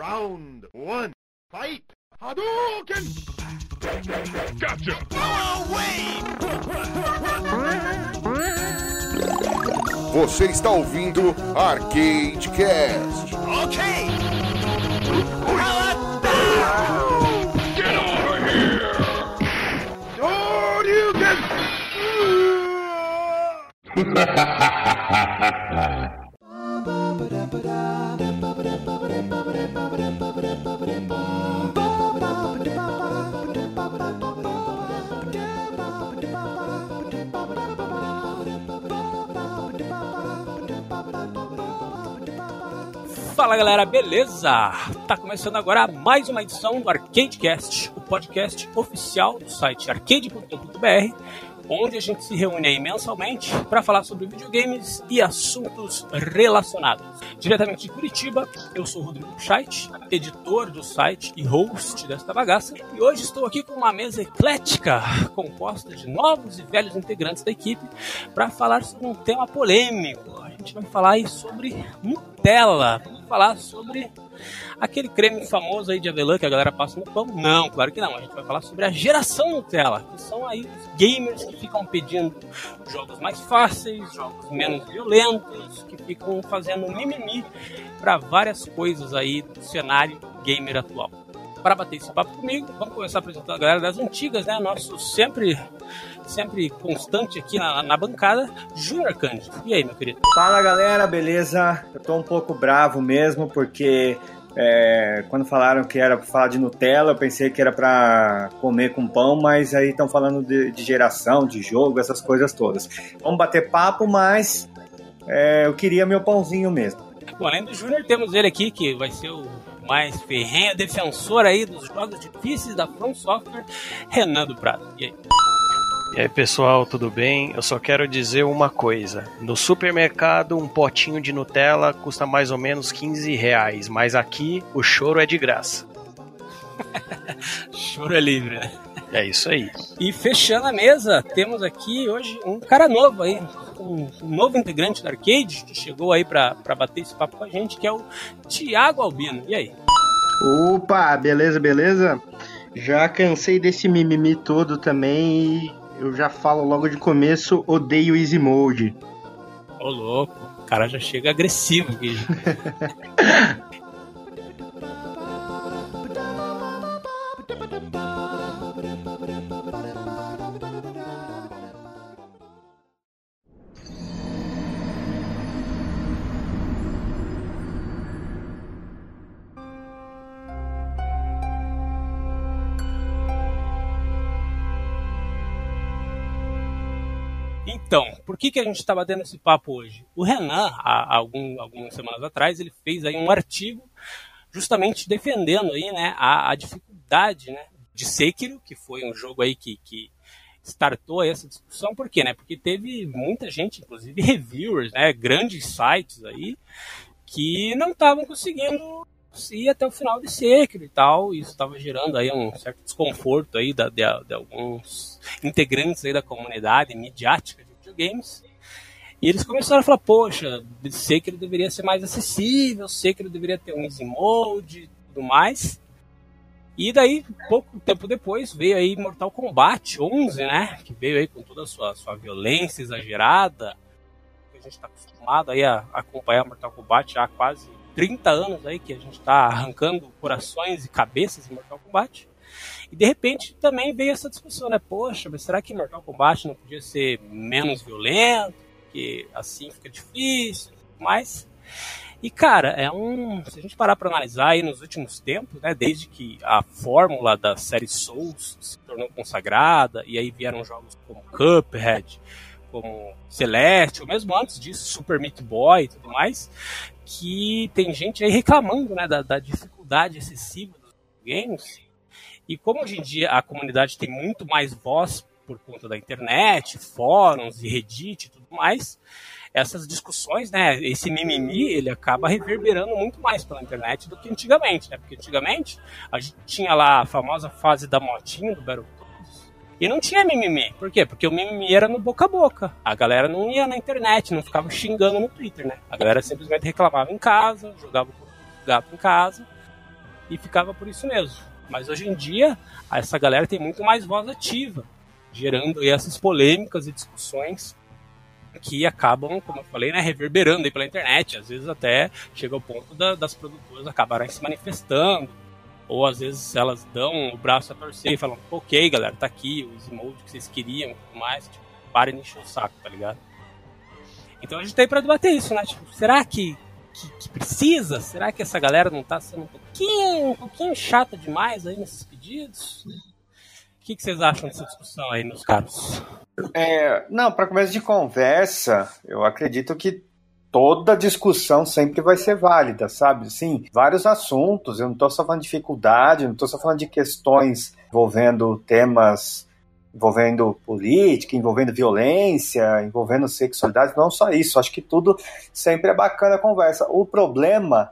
Round one. Fight. Hadouken! Gotcha! Você está ouvindo Arcade Cast. Okay! Get over here! Hadouken! Fala galera, beleza? Tá começando agora mais uma edição do ArcadeCast, o podcast oficial do site arcade.com.br, onde a gente se reúne aí mensalmente para falar sobre videogames e assuntos relacionados. Diretamente de Curitiba, eu sou o Rodrigo Scheidt, editor do site e host desta bagaça, e hoje estou aqui com uma mesa eclética composta de novos e velhos integrantes da equipe para falar sobre um tema polêmico. A gente vai falar aí sobre Nutella, falar sobre aquele creme famoso aí de avelã que a galera passa no pão? Não, claro que não. A gente vai falar sobre a geração Nutella, que são aí os gamers que ficam pedindo jogos mais fáceis, jogos menos violentos, que ficam fazendo mimimi para várias coisas aí do cenário gamer atual. Para bater esse papo comigo, vamos começar apresentando a galera das antigas, né? Nosso sempre sempre constante aqui na, na bancada, Júnior Cândido. E aí, meu querido? Fala galera, beleza? Eu tô um pouco bravo mesmo, porque é, quando falaram que era pra falar de Nutella, eu pensei que era pra comer com pão, mas aí estão falando de, de, geração, de jogo, essas coisas todas. Vamos bater papo, mas é, eu queria meu pãozinho mesmo. Bom, além do Júnior, temos ele aqui, que vai ser o mais ferrenho defensor aí dos jogos difíceis da From Software, Renan do Prado. E aí? E aí pessoal, tudo bem? Eu só quero dizer uma coisa. No supermercado, um potinho de Nutella custa mais ou menos 15 reais, mas aqui o choro é de graça. choro é livre, né? É isso aí. E fechando a mesa, temos aqui hoje um cara novo aí, um novo integrante da Arcade, que chegou aí para bater esse papo com a gente, que é o Thiago Albino. E aí? Opa, beleza, beleza? Já cansei desse mimimi todo também e eu já falo logo de começo, odeio Easy Mode. Ô louco, o cara já chega agressivo aqui. Então, por que, que a gente está batendo esse papo hoje? O Renan, há algum, algumas semanas atrás, ele fez aí um artigo justamente defendendo aí, né, a, a dificuldade né, de Sekiro, que foi um jogo aí que, que startou essa discussão. Por quê? Né? Porque teve muita gente, inclusive reviewers, né, grandes sites aí, que não estavam conseguindo ir até o final de Sekiro e tal. Isso estava gerando aí um certo desconforto aí da, de, de, alguns integrantes aí da comunidade midiática de videogames. E eles começaram a falar, poxa, Sekiro deveria ser mais acessível, Sekiro deveria ter um easy mode e tudo mais. E daí, pouco tempo depois, veio aí Mortal Kombat 11, né? Que veio aí com toda a sua, sua violência exagerada. A gente está acostumado aí a, a acompanhar Mortal Kombat já há quase 30 anos aí que a gente está arrancando corações e cabeças em Mortal Kombat. E de repente também veio essa discussão, né? Poxa, mas será que Mortal Kombat não podia ser menos violento? Porque assim fica difícil, mas e cara, é um, se a gente parar para analisar aí nos últimos tempos, né, desde que a fórmula da série Souls se tornou consagrada e aí vieram jogos como Cuphead, como Celeste, ou mesmo antes disso Super Meat Boy e tudo mais, que tem gente aí reclamando né, da, da dificuldade excessiva dos games. E como hoje em dia a comunidade tem muito mais voz por conta da internet, fóruns e Reddit e tudo mais, essas discussões, né, esse mimimi, ele acaba reverberando muito mais pela internet do que antigamente, né? Porque antigamente a gente tinha lá a famosa fase da motinha do Battletoads e não tinha mimimi. Por quê? Porque o mimimi era no boca a boca. A galera não ia na internet, não ficava xingando no Twitter, né? A galera simplesmente reclamava em casa, jogava o gato em casa e ficava por isso mesmo. Mas hoje em dia, essa galera tem muito mais voz ativa, gerando essas polêmicas e discussões que acabam, como eu falei, né, reverberando aí pela internet. Às vezes até chega ao ponto da, das produtoras acabarem se manifestando, ou às vezes elas dão o braço a torcer e falam, ok, galera, tá aqui os emotes que vocês queriam mais, tipo, parem de encher o saco, tá ligado? Então a gente tá aí pra debater isso, né? Tipo, será que, que, que, precisa? Será que essa galera não tá sendo um pouquinho, um pouquinho chata demais aí nesses pedidos? O que, que vocês acham dessa discussão aí, meus caros? É, não, para começo de conversa, eu acredito que toda discussão sempre vai ser válida, sabe? Sim, vários assuntos. Eu não estou só falando de dificuldade, não estou só falando de questões envolvendo temas envolvendo política, envolvendo violência, envolvendo sexualidade, não só isso. Acho que tudo sempre é bacana a conversa. O problema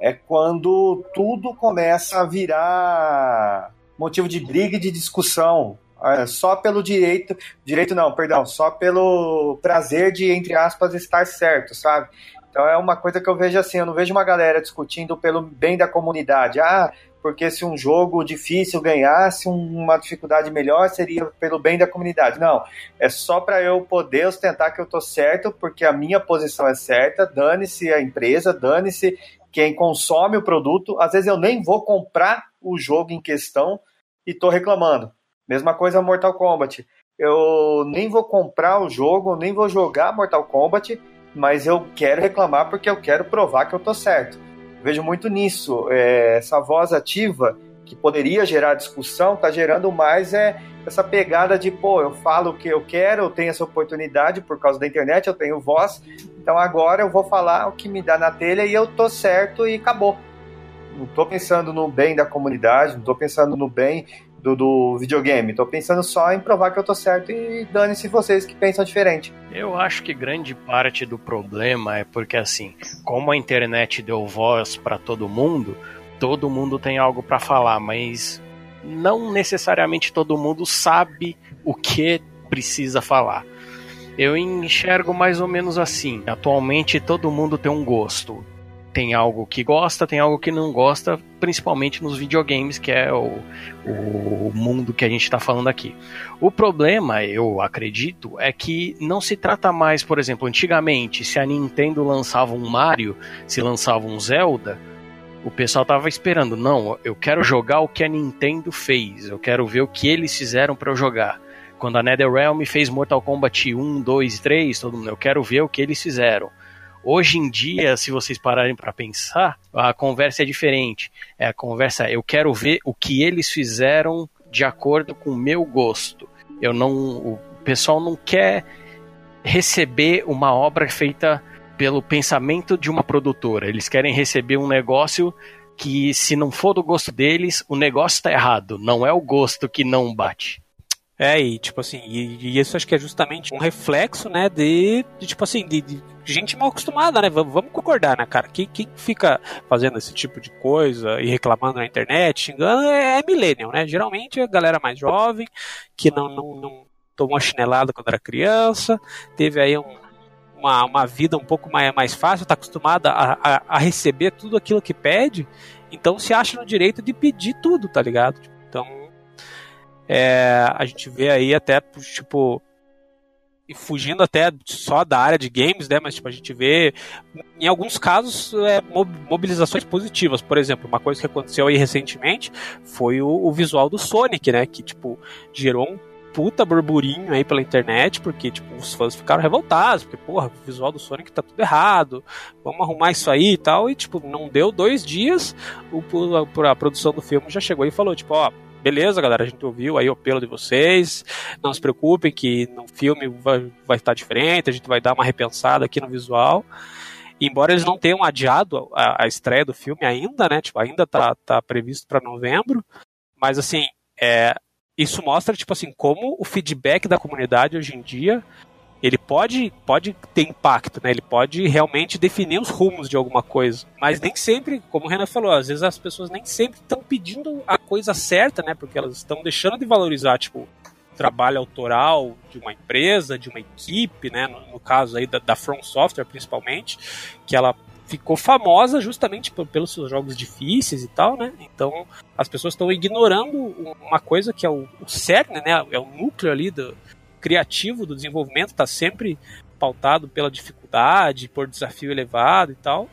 é quando tudo começa a virar motivo de briga e de discussão, só pelo direito, direito não, perdão, só pelo prazer de, entre aspas, estar certo, sabe? Então é uma coisa que eu vejo assim, eu não vejo uma galera discutindo pelo bem da comunidade. Ah, porque se um jogo difícil ganhasse uma dificuldade melhor, seria pelo bem da comunidade. Não, é só para eu poder ostentar que eu tô certo, porque a minha posição é certa, dane-se a empresa, dane-se quem consome o produto. Às vezes eu nem vou comprar o jogo em questão e tô reclamando. Mesma coisa Mortal Kombat. Eu nem vou comprar o jogo, nem vou jogar Mortal Kombat, mas eu quero reclamar porque eu quero provar que eu tô certo vejo muito nisso. É, essa voz ativa que poderia gerar discussão, está gerando mais é essa pegada de, pô, eu falo o que eu quero, eu tenho essa oportunidade por causa da internet, eu tenho voz, então agora eu vou falar o que me dá na telha e eu tô certo e acabou. Não tô pensando no bem da comunidade, não tô pensando no bem do, do videogame. Tô pensando só em provar que eu tô certo e dane-se vocês que pensam diferente. Eu acho que grande parte do problema é porque, assim, como a internet deu voz para todo mundo, todo mundo tem algo para falar, mas não necessariamente todo mundo sabe o que precisa falar. Eu enxergo mais ou menos assim. Atualmente todo mundo tem um gosto tem algo que gosta, tem algo que não gosta, principalmente nos videogames, que é o, o mundo que a gente está falando aqui. O problema, eu acredito, é que não se trata mais, por exemplo, antigamente, se a Nintendo lançava um Mario, se lançava um Zelda, o pessoal tava esperando, não, eu quero jogar o que a Nintendo fez, eu quero ver o que eles fizeram para eu jogar. Quando a NetherRealm fez Mortal Kombat 1, 2, 3, todo mundo, eu quero ver o que eles fizeram. Hoje em dia, se vocês pararem para pensar, a conversa é diferente. É a conversa, eu quero ver o que eles fizeram de acordo com o meu gosto. Eu não, o pessoal não quer receber uma obra feita pelo pensamento de uma produtora. Eles querem receber um negócio que, se não for do gosto deles, o negócio está errado. Não é o gosto que não bate. É, e tipo assim, e, e, isso acho que é justamente um reflexo, né, de, de tipo assim, de, de, gente mal acostumada, né? Vamos, vamos concordar, né, cara? Quem, quem fica fazendo esse tipo de coisa e reclamando na internet, xingando, é, é millennial, né? Geralmente é a galera mais jovem, que não, não, não tomou chinelada quando era criança, teve aí um, uma, uma vida um pouco mais, mais fácil, está acostumada a, a, a receber tudo aquilo que pede, então se acha no direito de pedir tudo, tá ligado? É, a gente vê aí até, tipo, fugindo até só da área de games, né? Mas tipo, a gente vê em alguns casos é, mobilizações positivas. Por exemplo, uma coisa que aconteceu aí recentemente foi o, o, visual do Sonic, né? Que tipo gerou um puta burburinho aí pela internet, porque tipo os fãs ficaram revoltados, porque porra, o visual do Sonic tá tudo errado. Vamos arrumar isso aí e tal. E tipo não deu dois dias, o, a, a produção do filme já chegou e falou tipo, ó beleza, galera, a gente ouviu aí o apelo de vocês. Não se preocupem que no filme vai, vai estar diferente, a gente vai dar uma repensada aqui no visual. Embora eles não tenham adiado a, a estreia do filme ainda, né? Tipo, ainda tá, tá previsto para novembro. Mas assim, é, isso mostra, tipo assim, como o feedback da comunidade hoje em dia ele pode, pode ter impacto, né? Ele pode realmente definir os rumos de alguma coisa. Mas nem sempre, como o Renan falou, às vezes as pessoas nem sempre estão pedindo a coisa certa, né? Porque elas estão deixando de valorizar, tipo, trabalho autoral de uma empresa, de uma equipe, né? No, no caso aí da, da From Software, principalmente, que ela ficou famosa justamente pelos seus jogos difíceis e tal, né? Então as pessoas estão ignorando uma coisa que é o, o cerne, né? É o núcleo ali do criativo do desenvolvimento, está sempre pautado pela dificuldade, por desafio elevado e tal.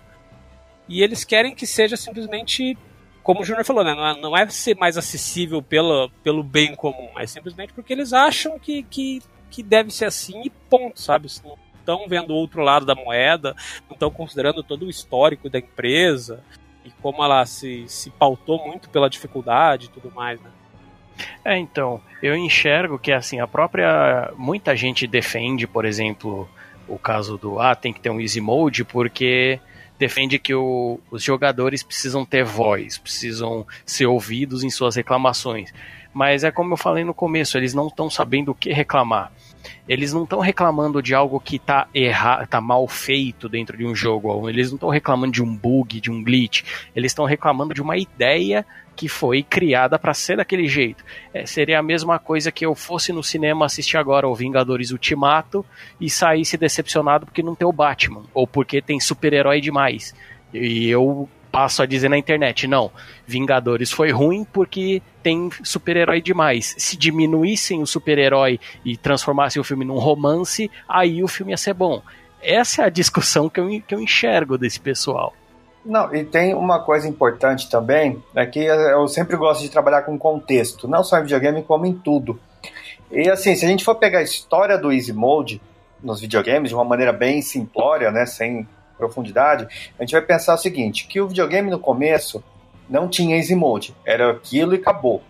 E eles querem que seja simplesmente, como o Júnior falou, né? não, é, não é ser mais acessível pela, pelo bem comum, é simplesmente porque eles acham que, que, que deve ser assim e ponto, sabe? Não estão vendo o outro lado da moeda, não estão considerando todo o histórico da empresa e como ela se, se pautou muito pela dificuldade e tudo mais, né? É, então, eu enxergo que assim, a própria muita gente defende, por exemplo, o caso do ah, tem que ter um easy mode porque defende que o, os jogadores precisam ter voz, precisam ser ouvidos em suas reclamações. Mas é como eu falei no começo, eles não estão sabendo o que reclamar. Eles não estão reclamando de algo que está tá mal feito dentro de um jogo. Eles não estão reclamando de um bug, de um glitch. Eles estão reclamando de uma ideia que foi criada para ser daquele jeito. É, seria a mesma coisa que eu fosse no cinema assistir agora o Vingadores Ultimato e saísse decepcionado porque não tem o Batman, ou porque tem super-herói demais. E eu passo a dizer na internet, não, Vingadores foi ruim porque tem super-herói demais. Se diminuíssem o super-herói e transformassem o filme num romance, aí o filme ia ser bom. Essa é a discussão que eu, que eu enxergo desse pessoal. Não, e tem uma coisa importante também, é que eu sempre gosto de trabalhar com contexto, não só em videogame, como em tudo. E assim, se a gente for pegar a história do Easy Mode nos videogames de uma maneira bem simplória, né, sem profundidade, a gente vai pensar o seguinte, que o videogame no começo não tinha Easy Mode, era aquilo e acabou.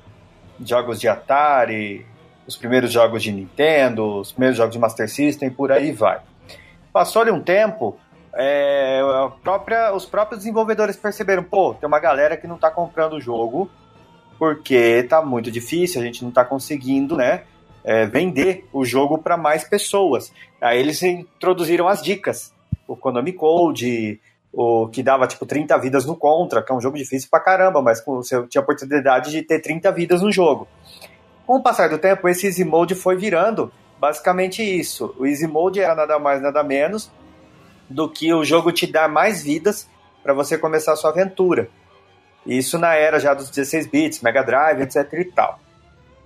Jogos de Atari, os primeiros jogos de Nintendo, os primeiros jogos de Master System, por aí vai. Passou-lhe um tempo, é, própria, os próprios desenvolvedores perceberam, pô, tem uma galera que não está comprando o jogo porque está muito difícil, a gente não está conseguindo, né, é, vender o jogo para mais pessoas. Aí eles introduziram as dicas, o Konami Code, o que dava tipo 30 vidas no Contra, que é um jogo difícil pra caramba, mas você tinha a oportunidade de ter 30 vidas no jogo. Com o passar do tempo, esse Easy Mode foi virando basicamente isso. O Easy Mode era nada mais, nada menos do que o jogo te dar mais vidas para você começar a sua aventura. Isso na era já dos 16 bits, Mega Drive, etc e tal.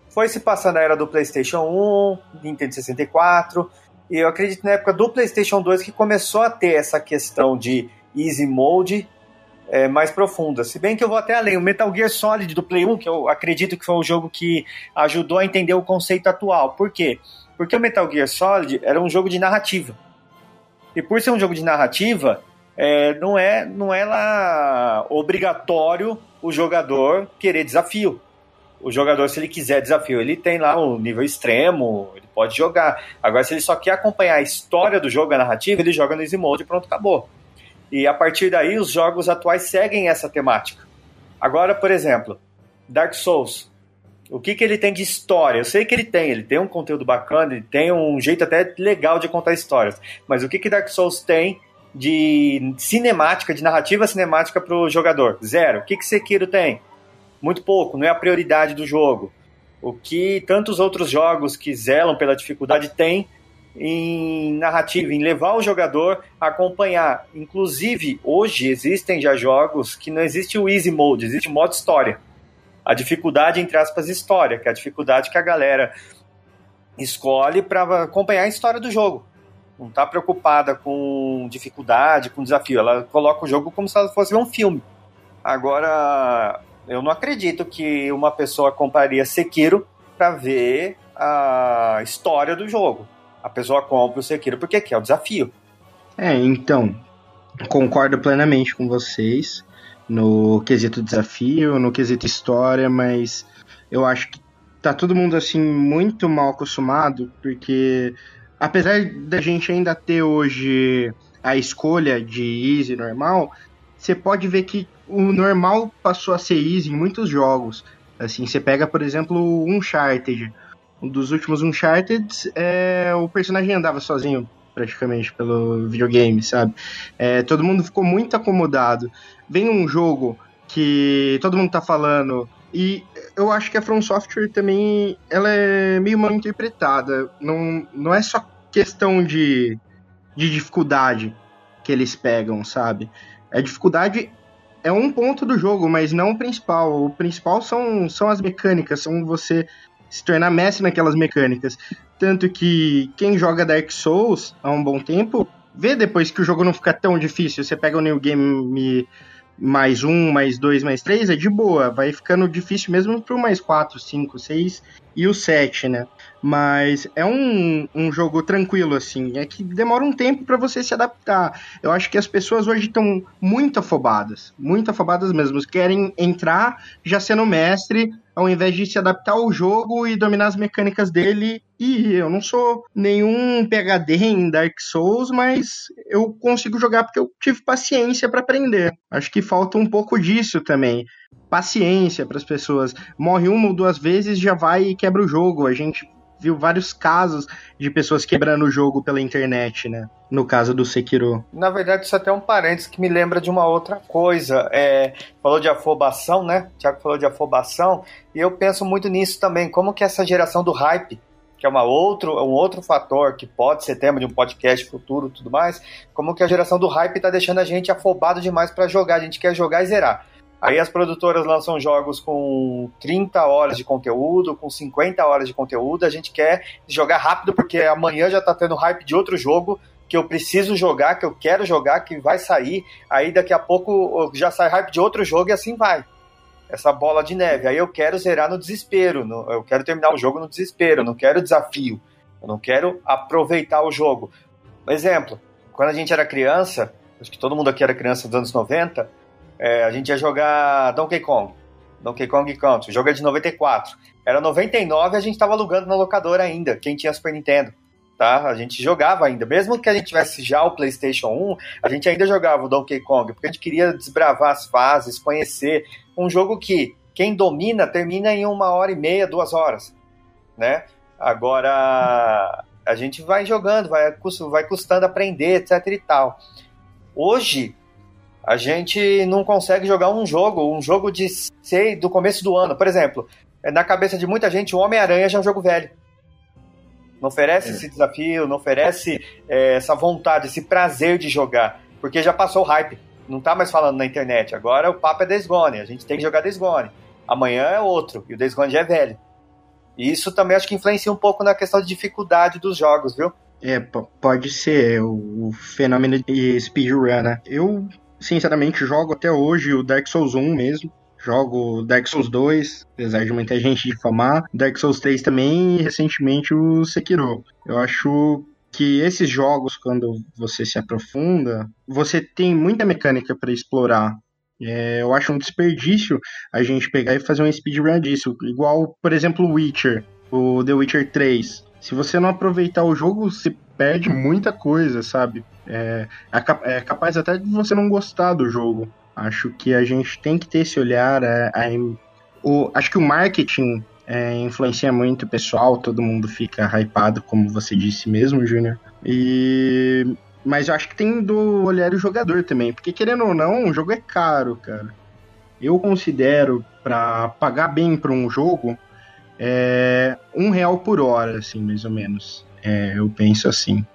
Foi se passando a era do PlayStation 1, Nintendo 64, e eu acredito na época do PlayStation 2 que começou a ter essa questão de easy mode é, mais profunda. Se bem que eu vou até além, o Metal Gear Solid do Play 1, que eu acredito que foi o jogo que ajudou a entender o conceito atual. Por quê? Porque o Metal Gear Solid era um jogo de narrativa. E por ser um jogo de narrativa, é, não, é, não é lá obrigatório o jogador querer desafio. O jogador, se ele quiser desafio, ele tem lá o um nível extremo, ele pode jogar. Agora, se ele só quer acompanhar a história do jogo, a narrativa, ele joga no Easy Mode e pronto, acabou. E a partir daí, os jogos atuais seguem essa temática. Agora, por exemplo, Dark Souls. O que, que ele tem de história? Eu sei que ele tem, ele tem um conteúdo bacana, ele tem um jeito até legal de contar histórias. Mas o que, que Dark Souls tem de cinemática, de narrativa cinemática para o jogador? Zero. O que, que Sekiro tem? Muito pouco, não é a prioridade do jogo. O que tantos outros jogos que zelam pela dificuldade têm em narrativa, em levar o jogador a acompanhar. Inclusive, hoje existem já jogos que não existe o easy mode, existe o modo história a dificuldade, entre aspas, história, que é a dificuldade que a galera escolhe para acompanhar a história do jogo. Não está preocupada com dificuldade, com desafio. Ela coloca o jogo como se ela fosse um filme. Agora, eu não acredito que uma pessoa compraria Sekiro para ver a história do jogo. A pessoa compra o Sekiro porque quer o desafio. É, então, concordo plenamente com vocês no quesito desafio, no quesito história, mas eu acho que tá todo mundo assim muito mal acostumado, porque apesar da gente ainda ter hoje a escolha de easy normal, você pode ver que o normal passou a ser easy em muitos jogos. Assim, você pega, por exemplo, o Uncharted. Um dos últimos Uncharted, é, o personagem andava sozinho praticamente pelo videogame, sabe? É, todo mundo ficou muito acomodado vem um jogo que todo mundo tá falando e eu acho que a From Software também ela é meio mal interpretada. Não, não é só questão de, de dificuldade que eles pegam, sabe? A dificuldade é um ponto do jogo, mas não o principal. O principal são, são as mecânicas, são você se tornar mestre naquelas mecânicas. Tanto que quem joga Dark Souls há um bom tempo, vê depois que o jogo não fica tão difícil. Você pega o New Game mais um, mais dois, mais três, é de boa. Vai ficando difícil mesmo pro mais quatro, cinco, seis e o sete, né? Mas é um, um jogo tranquilo, assim. É que demora um tempo para você se adaptar. Eu acho que as pessoas hoje estão muito afobadas. Muito afobadas mesmo. Querem entrar já sendo mestre, ao invés de se adaptar ao jogo e dominar as mecânicas dele. E eu não sou nenhum PHD em Dark Souls, mas eu consigo jogar porque eu tive paciência para aprender. Acho que falta um pouco disso também. Paciência para as pessoas. Morre uma ou duas vezes, já vai e quebra o jogo. A gente viu vários casos de pessoas quebrando o jogo pela internet, né? No caso do Sekiro. Na verdade, isso é até um parênteses que me lembra de uma outra coisa. É, falou de afobação, né? O Thiago falou de afobação, e eu penso muito nisso também. Como que essa geração do hype, que é uma outro, um outro fator que pode ser tema de um podcast futuro tudo mais, como que a geração do hype tá deixando a gente afobado demais para jogar. A gente quer jogar e zerar. Aí as produtoras lançam jogos com 30 horas de conteúdo, com 50 horas de conteúdo. A gente quer jogar rápido porque amanhã já tá tendo hype de outro jogo que eu preciso jogar, que eu quero jogar, que vai sair. Aí daqui a pouco já sai hype de outro jogo e assim vai. Essa bola de neve. Aí eu quero zerar no desespero. No, eu quero terminar o jogo no desespero. Eu não quero desafio. Eu não quero aproveitar o jogo. Exemplo, quando a gente era criança, acho que todo mundo aqui era criança dos anos 90, é, a gente ia jogar Donkey Kong. Donkey Kong Country. O jogo é de 94. Era 99 e a gente estava alugando na locadora ainda, quem tinha Super Nintendo. Tá? A gente jogava ainda. Mesmo que a gente tivesse já o PlayStation 1, a gente ainda jogava o Donkey Kong, porque a gente queria desbravar as fases, conhecer. Um jogo que quem domina termina em uma hora e meia, duas horas. Né? Agora a gente vai jogando, vai, vai custando aprender, etc e tal. Hoje, a gente não consegue jogar um jogo, um jogo de sei do começo do ano. Por exemplo, na cabeça de muita gente, o Homem-Aranha já é um jogo velho. Não oferece é. esse desafio, não oferece é, essa vontade, esse prazer de jogar, porque já passou o hype. Não tá mais falando na internet. Agora o papo é Days Gone, a gente tem que jogar Days Gone. Amanhã é outro, e o Days Gone já é velho. E isso também acho que influencia um pouco na questão de dificuldade dos jogos, viu? É, pode ser o fenômeno de speedrun, né? Eu sinceramente, jogo até hoje o Dark Souls 1 mesmo. Jogo Dark Souls 2, apesar de muita gente difamar. Dark Souls 3 também e recentemente o Sekiro. Eu acho que esses jogos, quando você se aprofunda, você tem muita mecânica para explorar. É, eu acho um desperdício a gente pegar e fazer um speedrun disso. Igual, por exemplo, o Witcher, o The Witcher 3. Se você não aproveitar o jogo, você perde muita coisa, sabe? É, é, capaz até de você não gostar do jogo. Acho que a gente tem que ter esse olhar. É, é, o, acho que o marketing é, influencia muito o pessoal, todo mundo fica hypado, como você disse mesmo, Júnior. E. Mas eu acho que tem do olhar o jogador também, porque querendo ou não, o jogo é caro, cara. Eu considero, para pagar bem para um jogo, é um real por hora, assim, mais ou menos. É, eu penso assim.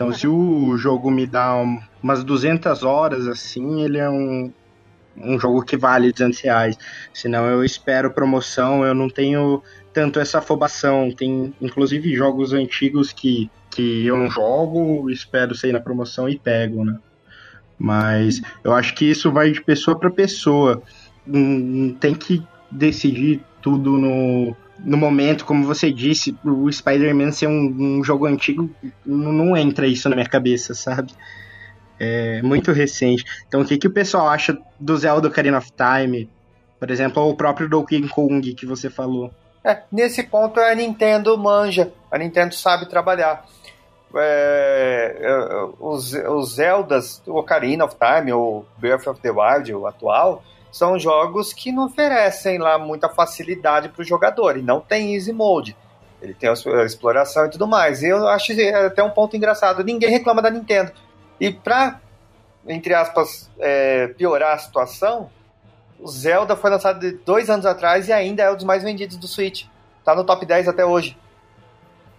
Então, se o jogo me dá umas 200 horas, assim, ele é um, um jogo que vale 200 reais. Senão eu espero promoção, eu não tenho tanto essa afobação. Tem, inclusive, jogos antigos que, que eu não jogo, espero sair na promoção e pego, né? Mas eu acho que isso vai de pessoa para pessoa. Não tem que decidir tudo no, no momento, como você disse, o Spider-Man ser um, um, jogo antigo, não, não, entra isso na minha cabeça, sabe? É muito recente. Então, o que, que o pessoal acha do Zelda Ocarina of Time? Por exemplo, o próprio Donkey Kong que você falou? É, nesse ponto a Nintendo manja, a Nintendo sabe trabalhar. É, é os, os Zeldas, o Ocarina of Time, ou Breath of the Wild, o atual, são jogos que não oferecem lá muita facilidade para o jogador e não tem easy mode. Ele tem a exploração e tudo mais. E eu acho até um ponto engraçado. Ninguém reclama da Nintendo. E para, entre aspas, é, piorar a situação, o Zelda foi lançado dois anos atrás e ainda é um dos mais vendidos do Switch. Tá no top 10 até hoje.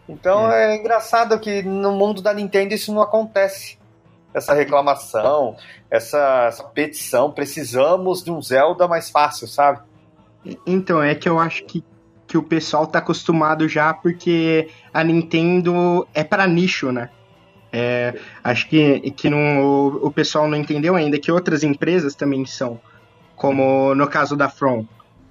Então é, é engraçado que no mundo da Nintendo isso não acontece. Essa reclamação, essa, essa petição. Precisamos de um Zelda mais fácil, sabe? Então, é que eu acho que, que o pessoal tá acostumado já porque a Nintendo é para nicho, né? É, acho que, que não, o, pessoal não entendeu ainda que outras empresas também são, como no caso da From.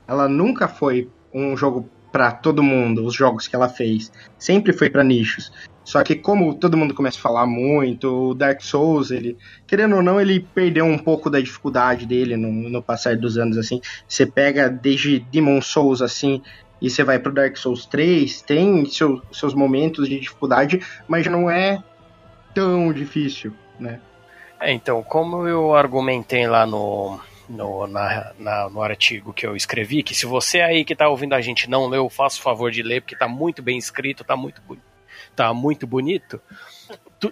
Ela nunca foi um jogo para todo mundo, os jogos que ela fez. Sempre foi para nichos. Só que como todo mundo começa a falar muito, o Dark Souls, ele, querendo ou não, ele perdeu um pouco da dificuldade dele no, no passar dos anos, assim. Você pega desde Demon Souls, assim, e você vai pro Dark Souls 3, tem seu, seus momentos de dificuldade, mas não é tão difícil, né? É, então, como eu argumentei lá no, no, na, na, no artigo que eu escrevi, que se você aí que está ouvindo a gente não leu, faça o favor de ler, porque está muito bem escrito, está muito, tá muito bonito.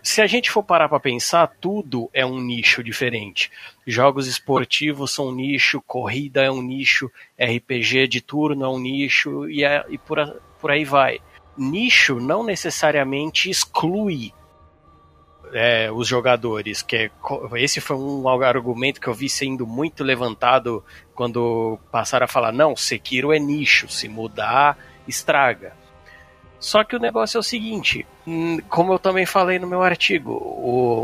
Se a gente for parar para pensar, tudo é um nicho diferente. Jogos esportivos são um nicho, corrida é um nicho, RPG de turno é um nicho e, é, e por, por aí vai. Nicho não necessariamente exclui é, os jogadores, que é, esse foi um argumento que eu vi sendo muito levantado quando passaram a falar, não, Sekiro é nicho, se mudar, estraga. Só que o negócio é o seguinte, hum, como eu também falei no meu artigo,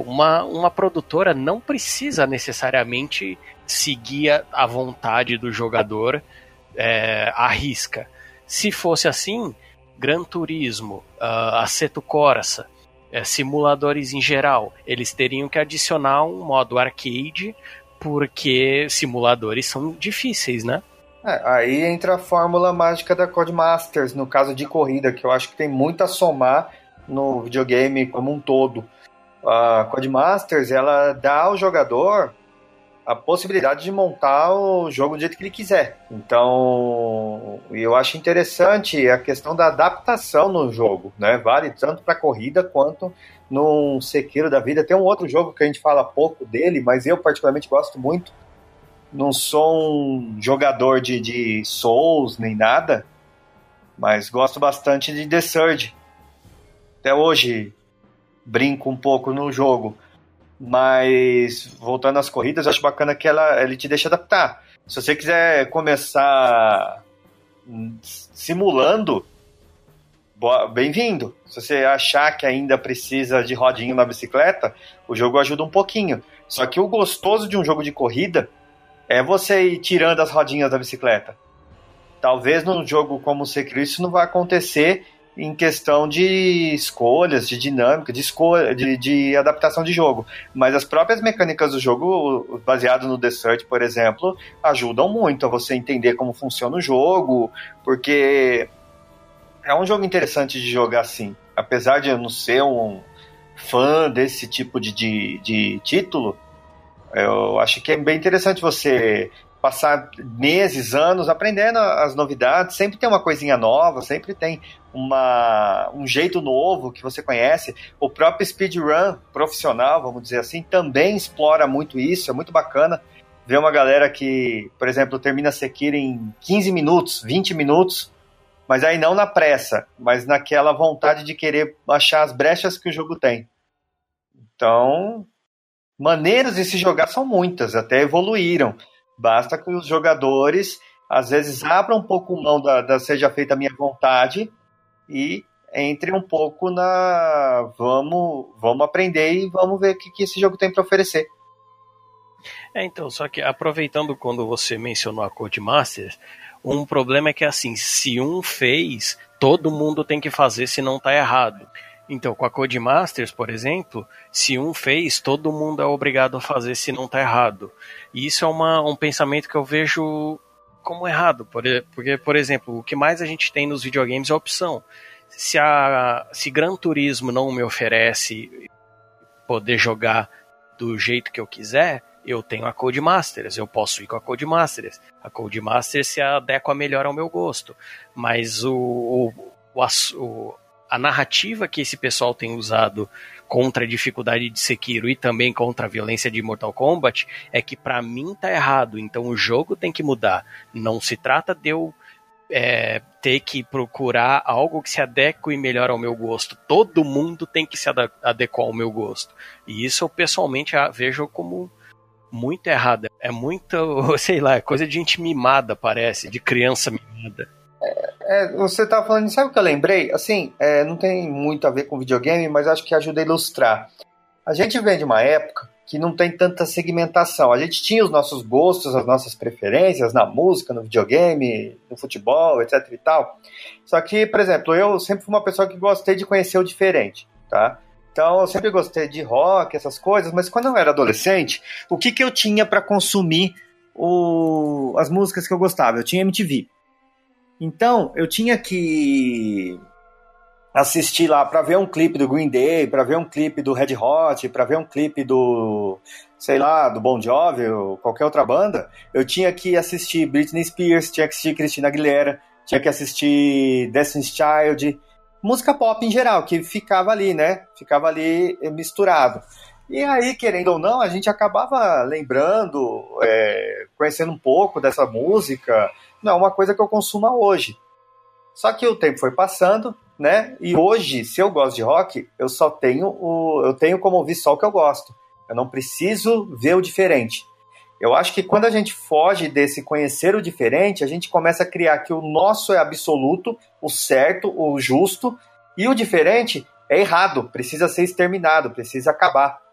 uma, uma produtora não precisa necessariamente seguir a vontade do jogador é, à risca. Se fosse assim, Gran Turismo, uh, Assetto Corsa, é, simuladores em geral, eles teriam que adicionar um modo arcade, porque simuladores são difíceis, né? É, aí entra a fórmula mágica da Codemasters, no caso de corrida, que eu acho que tem muito a somar no videogame como um todo. A Codemasters, ela dá ao jogador a possibilidade de montar o jogo do jeito que ele quiser. Então, eu acho interessante a questão da adaptação no jogo, né? Vale tanto para corrida quanto num Sekiro da vida. Tem um outro jogo que a gente fala pouco dele, mas eu particularmente gosto muito. Não sou um jogador de, de Souls nem nada, mas gosto bastante de The Surge. Até hoje brinco um pouco no jogo. Mas voltando às corridas, eu acho bacana que ela ele te deixa adaptar. Se você quiser começar simulando, bem-vindo. Se você achar que ainda precisa de rodinho na bicicleta, o jogo ajuda um pouquinho. Só que o gostoso de um jogo de corrida é você ir tirando as rodinhas da bicicleta. Talvez num jogo como o Sekiro isso não vai acontecer em questão de escolhas, de dinâmica, de escolha, de, de, adaptação de jogo. Mas as próprias mecânicas do jogo, baseado no The Search, por exemplo, ajudam muito a você entender como funciona o jogo, porque é um jogo interessante de jogar assim. Apesar de eu não ser um fã desse tipo de, de, de título, eu acho que é bem interessante você passar meses, anos aprendendo as novidades, sempre tem uma coisinha nova, sempre tem uma, um jeito novo que você conhece. O próprio speedrun profissional, vamos dizer assim, também explora muito isso, é muito bacana ver uma galera que, por exemplo, termina Sekiro em 15 minutos, 20 minutos, mas aí não na pressa, mas naquela vontade de querer achar as brechas que o jogo tem. Então, maneiras de se jogar são muitas, até evoluíram. Basta que os jogadores, às vezes, abram um pouco mão da, da seja feita a minha vontade e entrem um pouco na vamos, vamos aprender e vamos ver o que, que esse jogo tem para oferecer. É, então, só que aproveitando quando você mencionou a Codemasters, um problema é que assim, se um fez, todo mundo tem que fazer se não tá errado. Então, com a Codemasters, por exemplo, se um fez, todo mundo é obrigado a fazer se não está errado. E isso é uma, um pensamento que eu vejo como errado, porque, por exemplo, o que mais a gente tem nos videogames é opção. Se, a, se Gran Turismo não me oferece poder jogar do jeito que eu quiser, eu tenho a Codemasters, eu posso ir com a Codemasters. A Codemasters se adequa melhor ao meu gosto. Mas o, o, o, a narrativa que esse pessoal tem usado contra a dificuldade de Sekiro e também contra a violência de Mortal Kombat é que para mim tá errado. Então o jogo tem que mudar. Não se trata de eu é, ter que procurar algo que se adeque melhor ao meu gosto. Todo mundo tem que se adequar ao meu gosto. E isso eu pessoalmente vejo como muito errado. É muito, sei lá, coisa de gente mimada, parece, de criança mimada. É, você estava falando, sabe o que eu lembrei? Assim, é, não tem muito a ver com videogame, mas acho que ajuda a ilustrar. A gente vem de uma época que não tem tanta segmentação. A gente tinha os nossos gostos, as nossas preferências na música, no videogame, no futebol, etc e tal. Só que, por exemplo, eu sempre fui uma pessoa que gostei de conhecer o diferente, tá? Então, eu sempre gostei de rock, essas coisas, mas quando eu era adolescente, o que, que eu tinha para consumir o... as músicas que eu gostava? Eu tinha MTV. Então, eu tinha que assistir lá para ver um clipe do Green Day, para ver um clipe do Red Hot, para ver um clipe do, sei lá, do Bon Jovi ou qualquer outra banda, eu tinha que assistir Britney Spears, tinha que assistir Christina Aguilera, tinha que assistir Destiny's Child, música pop em geral, que ficava ali, né? Ficava ali misturado. E aí, querendo ou não, a gente acabava lembrando, é, conhecendo um pouco dessa música. Não é uma coisa que eu consuma hoje. Só que o tempo foi passando, né? E hoje, se eu gosto de rock, eu só tenho o, eu tenho como ouvir só o que eu gosto. Eu não preciso ver o diferente. Eu acho que quando a gente foge desse conhecer o diferente, a gente começa a criar que o nosso é absoluto, o certo, o justo, e o diferente é errado, precisa ser exterminado, precisa acabar.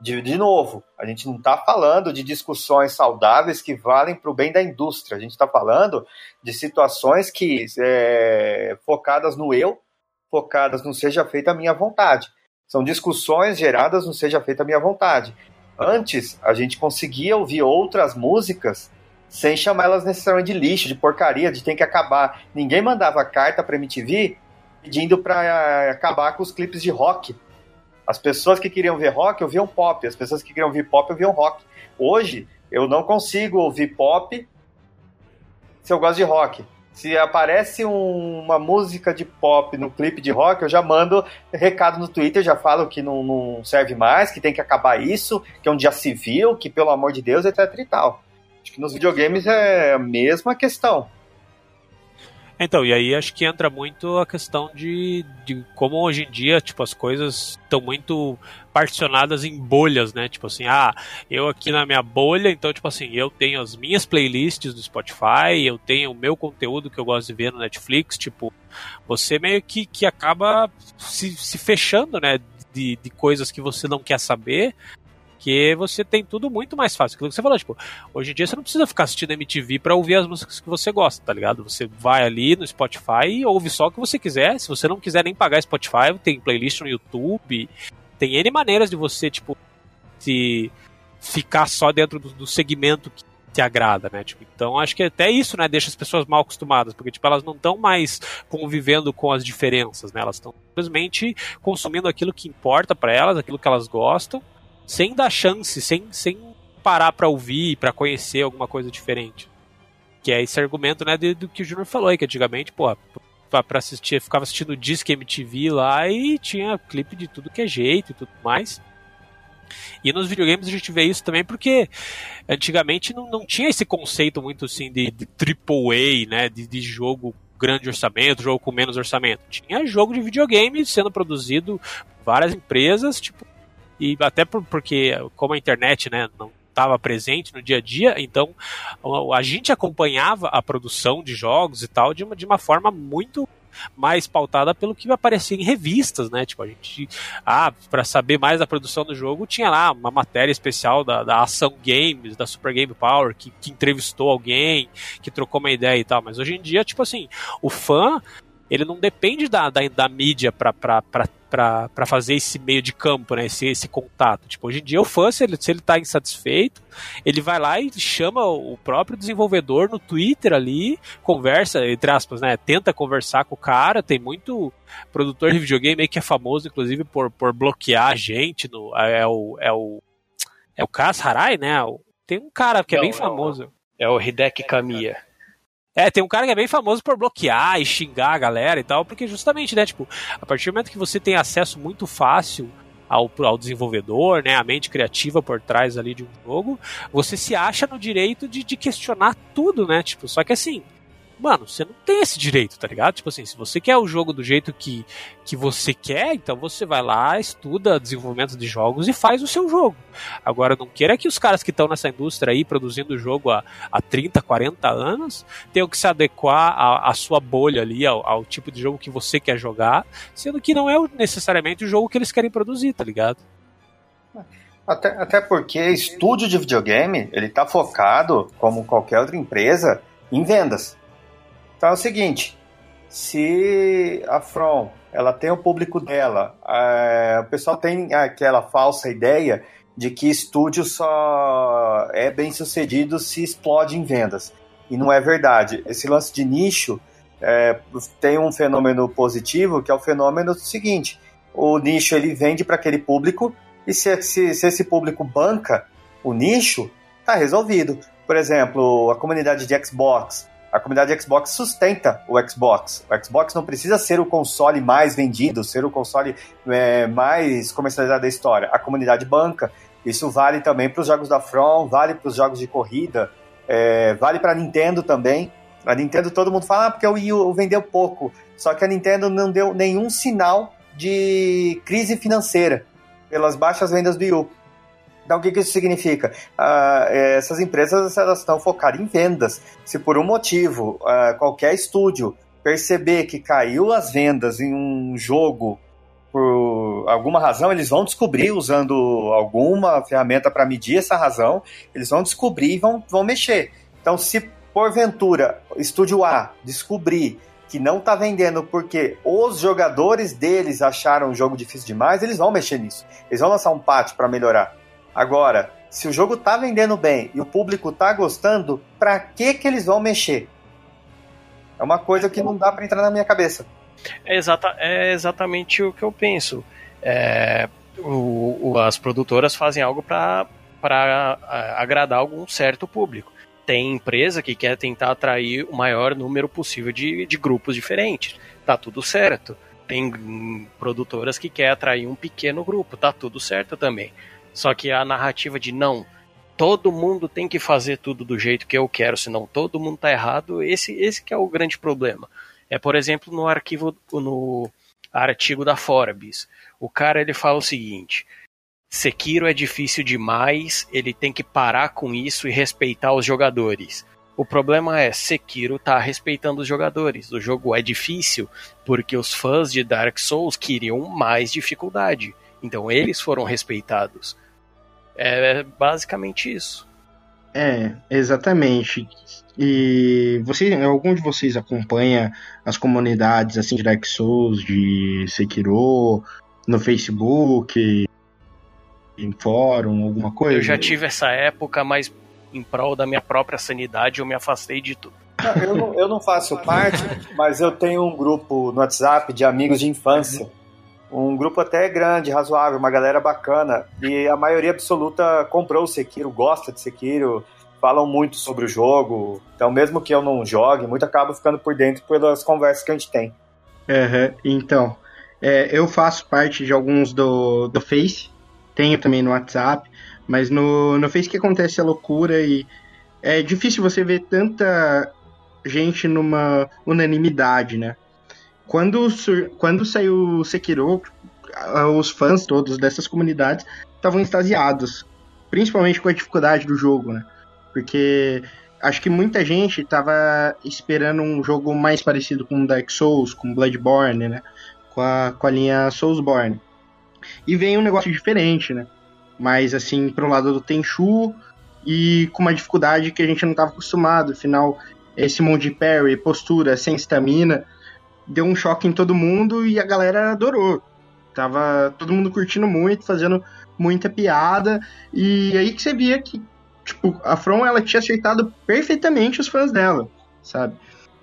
De, de novo, a gente não está falando de discussões saudáveis que valem para o bem da indústria, a gente está falando de situações que é, focadas no eu focadas no seja feita a minha vontade. São discussões geradas no seja feita a minha vontade. Antes, a gente conseguia ouvir outras músicas sem chamar elas necessariamente de lixo, de porcaria, de tem que acabar. Ninguém mandava carta para MTV pedindo para acabar com os clipes de rock. As pessoas que queriam ver rock ouviam pop, as pessoas que queriam ouvir pop ouviam rock. Hoje, eu não consigo ouvir pop se eu gosto de rock. Se aparece um, uma música de pop no clipe de rock, eu já mando recado no Twitter, já falo que não, não serve mais, que tem que acabar isso, que é um dia civil, que pelo amor de Deus, etc e tal. Acho que nos videogames é a mesma questão. Então, e aí acho que entra muito a questão de, de como hoje em dia, tipo, as coisas estão muito particionadas em bolhas, né? Tipo assim, ah, eu aqui na minha bolha, então, tipo assim, eu tenho as minhas playlists do Spotify, eu tenho o meu conteúdo que eu gosto de ver no Netflix, tipo, você meio que, que acaba se, se fechando, né? De, de coisas que você não quer saber, porque você tem tudo muito mais fácil. Aquilo que você falou, tipo, hoje em dia você não precisa ficar assistindo MTV para ouvir as músicas que você gosta, tá ligado? Você vai ali no Spotify e ouve só o que você quiser. Se você não quiser nem pagar Spotify, tem playlist no YouTube. Tem N maneiras de você, tipo, se ficar só dentro do, do segmento que te agrada, né? Tipo, então acho que até isso, né, deixa as pessoas mal acostumadas, porque tipo, elas não estão mais convivendo com as diferenças, né? Elas estão simplesmente consumindo aquilo que importa para elas, aquilo que elas gostam sem dar chance, sem, sem parar para ouvir, para conhecer alguma coisa diferente. Que é esse argumento, né, do, do que o Júnior falou aí, que antigamente, pô, para assistir, ficava assistindo Disque MTV lá e tinha clipe de tudo que é jeito e tudo mais. E nos videogames a gente vê isso também porque antigamente não, não tinha esse conceito muito assim de, de AAA, né, de, de jogo grande orçamento, jogo com menos orçamento. Tinha jogo de videogame sendo produzido várias empresas, tipo, e até por, porque como a internet né, não estava presente no dia a dia, então a gente acompanhava a produção de jogos e tal de uma, de uma forma muito mais pautada pelo que aparecia em revistas, né? Tipo, a gente, ah, para saber mais da produção do jogo, tinha lá uma matéria especial da, da Ação Games, da Super Game Power, que, que entrevistou alguém, que trocou uma ideia e tal. Mas hoje em dia, tipo assim, o fã ele não depende da, da, da mídia para fazer esse meio de campo, né? Esse, esse contato. Tipo, hoje em dia o fã, se ele, se ele tá insatisfeito, ele vai lá e chama o próprio desenvolvedor no Twitter ali, conversa, entre aspas, né? Tenta conversar com o cara. Tem muito produtor de videogame que é famoso, inclusive, por, por bloquear a gente. No, é, o. É o, é o Kaz Harai, né? Tem um cara que é bem famoso. É o Hideki Kamiya. É, tem um cara que é bem famoso por bloquear e xingar a galera e tal, porque justamente, né, tipo, a partir do momento que você tem acesso muito fácil ao, ao desenvolvedor, né, a mente criativa por trás ali de um jogo, você se acha no direito de, de questionar tudo, né, tipo, só que assim, mano, você não tem esse direito, tá ligado? Tipo assim, se você quer o jogo do jeito que, que você quer, então você vai lá, estuda desenvolvimento de jogos e faz o seu jogo. Agora, não queira que os caras que estão nessa indústria aí, produzindo jogo há, há 30, 40 anos, tenham que se adequar à, à sua bolha ali, ao, ao tipo de jogo que você quer jogar, sendo que não é necessariamente o jogo que eles querem produzir, tá ligado? Até, até porque estúdio de videogame, ele tá focado, como qualquer outra empresa, em vendas. Então é o seguinte, se a From ela tem o público dela, é, o pessoal tem aquela falsa ideia de que estúdio só é bem sucedido se explode em vendas. E não é verdade. Esse lance de nicho é, tem um fenômeno positivo, que é o fenômeno seguinte: o nicho ele vende para aquele público, e se, se, se esse público banca o nicho, tá resolvido. Por exemplo, a comunidade de Xbox a comunidade Xbox sustenta o Xbox. O Xbox não precisa ser o console mais vendido, ser o console é, mais comercializado da história. A comunidade banca. Isso vale também para os jogos da From, vale para os jogos de corrida, é, vale para a Nintendo também. A Nintendo todo mundo fala, ah, porque o Wii U vendeu pouco. Só que a Nintendo não deu nenhum sinal de crise financeira pelas baixas vendas do Wii U. Então, o que, que isso significa? Uh, essas empresas elas estão focadas em vendas. Se por um motivo uh, qualquer estúdio perceber que caiu as vendas em um jogo por alguma razão, eles vão descobrir usando alguma ferramenta para medir essa razão, eles vão descobrir e vão, vão mexer. Então, se porventura estúdio A descobrir que não está vendendo porque os jogadores deles acharam o jogo difícil demais, eles vão mexer nisso. Eles vão lançar um patch para melhorar. Agora, se o jogo tá vendendo bem e o público tá gostando, pra que que eles vão mexer? É uma coisa que não dá para entrar na minha cabeça. É, exata, é exatamente o que eu penso. É, o, o, as produtoras fazem algo para agradar algum certo público. Tem empresa que quer tentar atrair o maior número possível de, de grupos diferentes. Tá tudo certo. Tem produtoras que quer atrair um pequeno grupo. Tá tudo certo também. Só que a narrativa de não, todo mundo tem que fazer tudo do jeito que eu quero, senão todo mundo tá errado, esse, esse que é o grande problema. É, por exemplo, no arquivo, no artigo da Forbes, o cara ele fala o seguinte: Sekiro é difícil demais, ele tem que parar com isso e respeitar os jogadores. O problema é, Sekiro tá respeitando os jogadores. O jogo é difícil porque os fãs de Dark Souls queriam mais dificuldade. Então eles foram respeitados. É basicamente isso. É, exatamente. E você, algum de vocês acompanha as comunidades assim de Dark Souls, de Sekiro, no Facebook, em fórum, alguma coisa? Eu já tive essa época, mas em prol da minha própria sanidade eu me afastei de tudo. Não, eu, não, eu não faço parte, mas eu tenho um grupo no WhatsApp de amigos de infância um grupo até grande, razoável, uma galera bacana. E a maioria absoluta comprou o Sekiro, gosta de Sekiro, falam muito sobre o jogo. Então, mesmo que eu não jogue, muito acaba ficando por dentro pelas conversas que a gente tem. Uhum, então, é, eu faço parte de alguns do, do Face, tenho também no WhatsApp, mas no, no Face que acontece a loucura e é difícil você ver tanta gente numa unanimidade, né? Quando, quando saiu Sekiro, os fãs todos dessas comunidades estavam extasiados, principalmente com a dificuldade do jogo, né? Porque acho que muita gente estava esperando um jogo mais parecido com Dark Souls, com Bloodborne, né? Com a, com a linha Soulsborne. E vem um negócio diferente, né? Mais assim, pro lado do Tenchu e com uma dificuldade que a gente não estava acostumado. Afinal, esse monte de parry, postura, sem estamina deu um choque em todo mundo e a galera adorou. Tava todo mundo curtindo muito, fazendo muita piada. E aí que você via que, tipo, a From ela tinha acertado perfeitamente os fãs dela, sabe?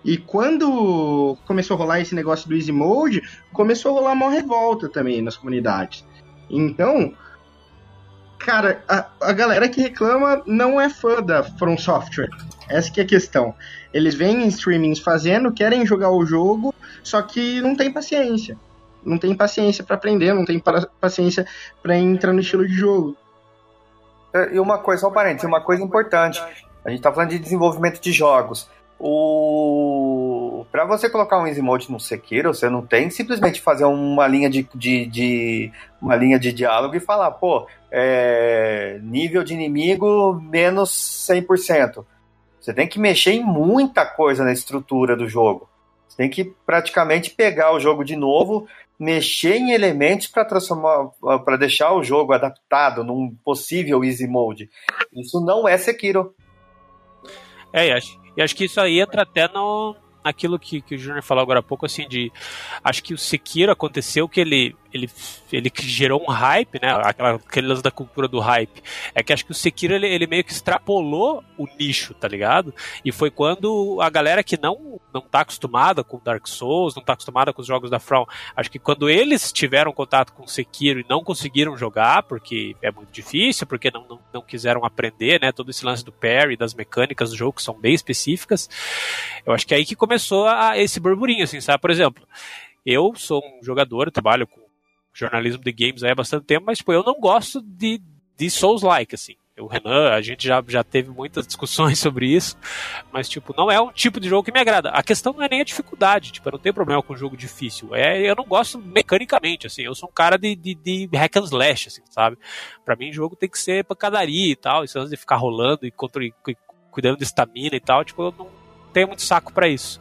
E quando começou a rolar esse negócio do Easy Mode, começou a rolar uma revolta também nas comunidades. Então, cara, a, a galera que reclama não é fã da From Software. Essa que é a questão. Eles vêm em streamings fazendo, querem jogar o jogo, só que não tem paciência. Não tem paciência para aprender, não tem paciência para entrar no estilo de jogo. É, e uma coisa, só um parênteses, uma coisa importante. A gente tá falando de desenvolvimento de jogos. O Pra você colocar um easy mode no Sekiro, você não tem simplesmente fazer uma linha de, de, de- uma linha de diálogo e falar, pô, é, nível de inimigo menos 100%. Você tem que mexer em muita coisa na estrutura do jogo. Você tem que praticamente pegar o jogo de novo, mexer em elementos para transformar, para deixar o jogo adaptado num possível easy mode. Isso não é Sekiro. É, e acho, e acho que isso aí entra até no, naquilo que, que o Júnior falou agora há pouco, assim, de. Acho que o Sekiro aconteceu que ele, ele, ele gerou um hype, né? Aquela, aquele lance da cultura do hype. É que acho que o Sekiro ele, ele meio que extrapolou o nicho, tá ligado? E foi quando a galera que não, não tá acostumada com Dark Souls, não tá acostumada com os jogos da From, acho que quando eles tiveram contato com o Sekiro e não conseguiram jogar, porque é muito difícil, porque não, não, não quiseram aprender, né? Todo esse lance do parry, das mecânicas do jogo, que são bem específicas. Eu acho que é aí que começou a, esse burburinho, assim, sabe? Por exemplo, eu sou um jogador, trabalho com jornalismo de games há bastante tempo, mas tipo, eu não gosto de, de Souls-like, assim. O Renan, a gente já, já teve muitas discussões sobre isso, mas, tipo, não é um tipo de jogo que me agrada. A questão não é nem a dificuldade, tipo, eu não tenho problema com jogo difícil. É, eu não gosto mecanicamente, assim, eu sou um cara de, de, de hack and slash, assim, sabe? Pra mim, jogo tem que ser pancadaria e tal, isso de ficar rolando e, contra, e cuidando de estamina e tal, tipo, eu não tenho muito saco para isso.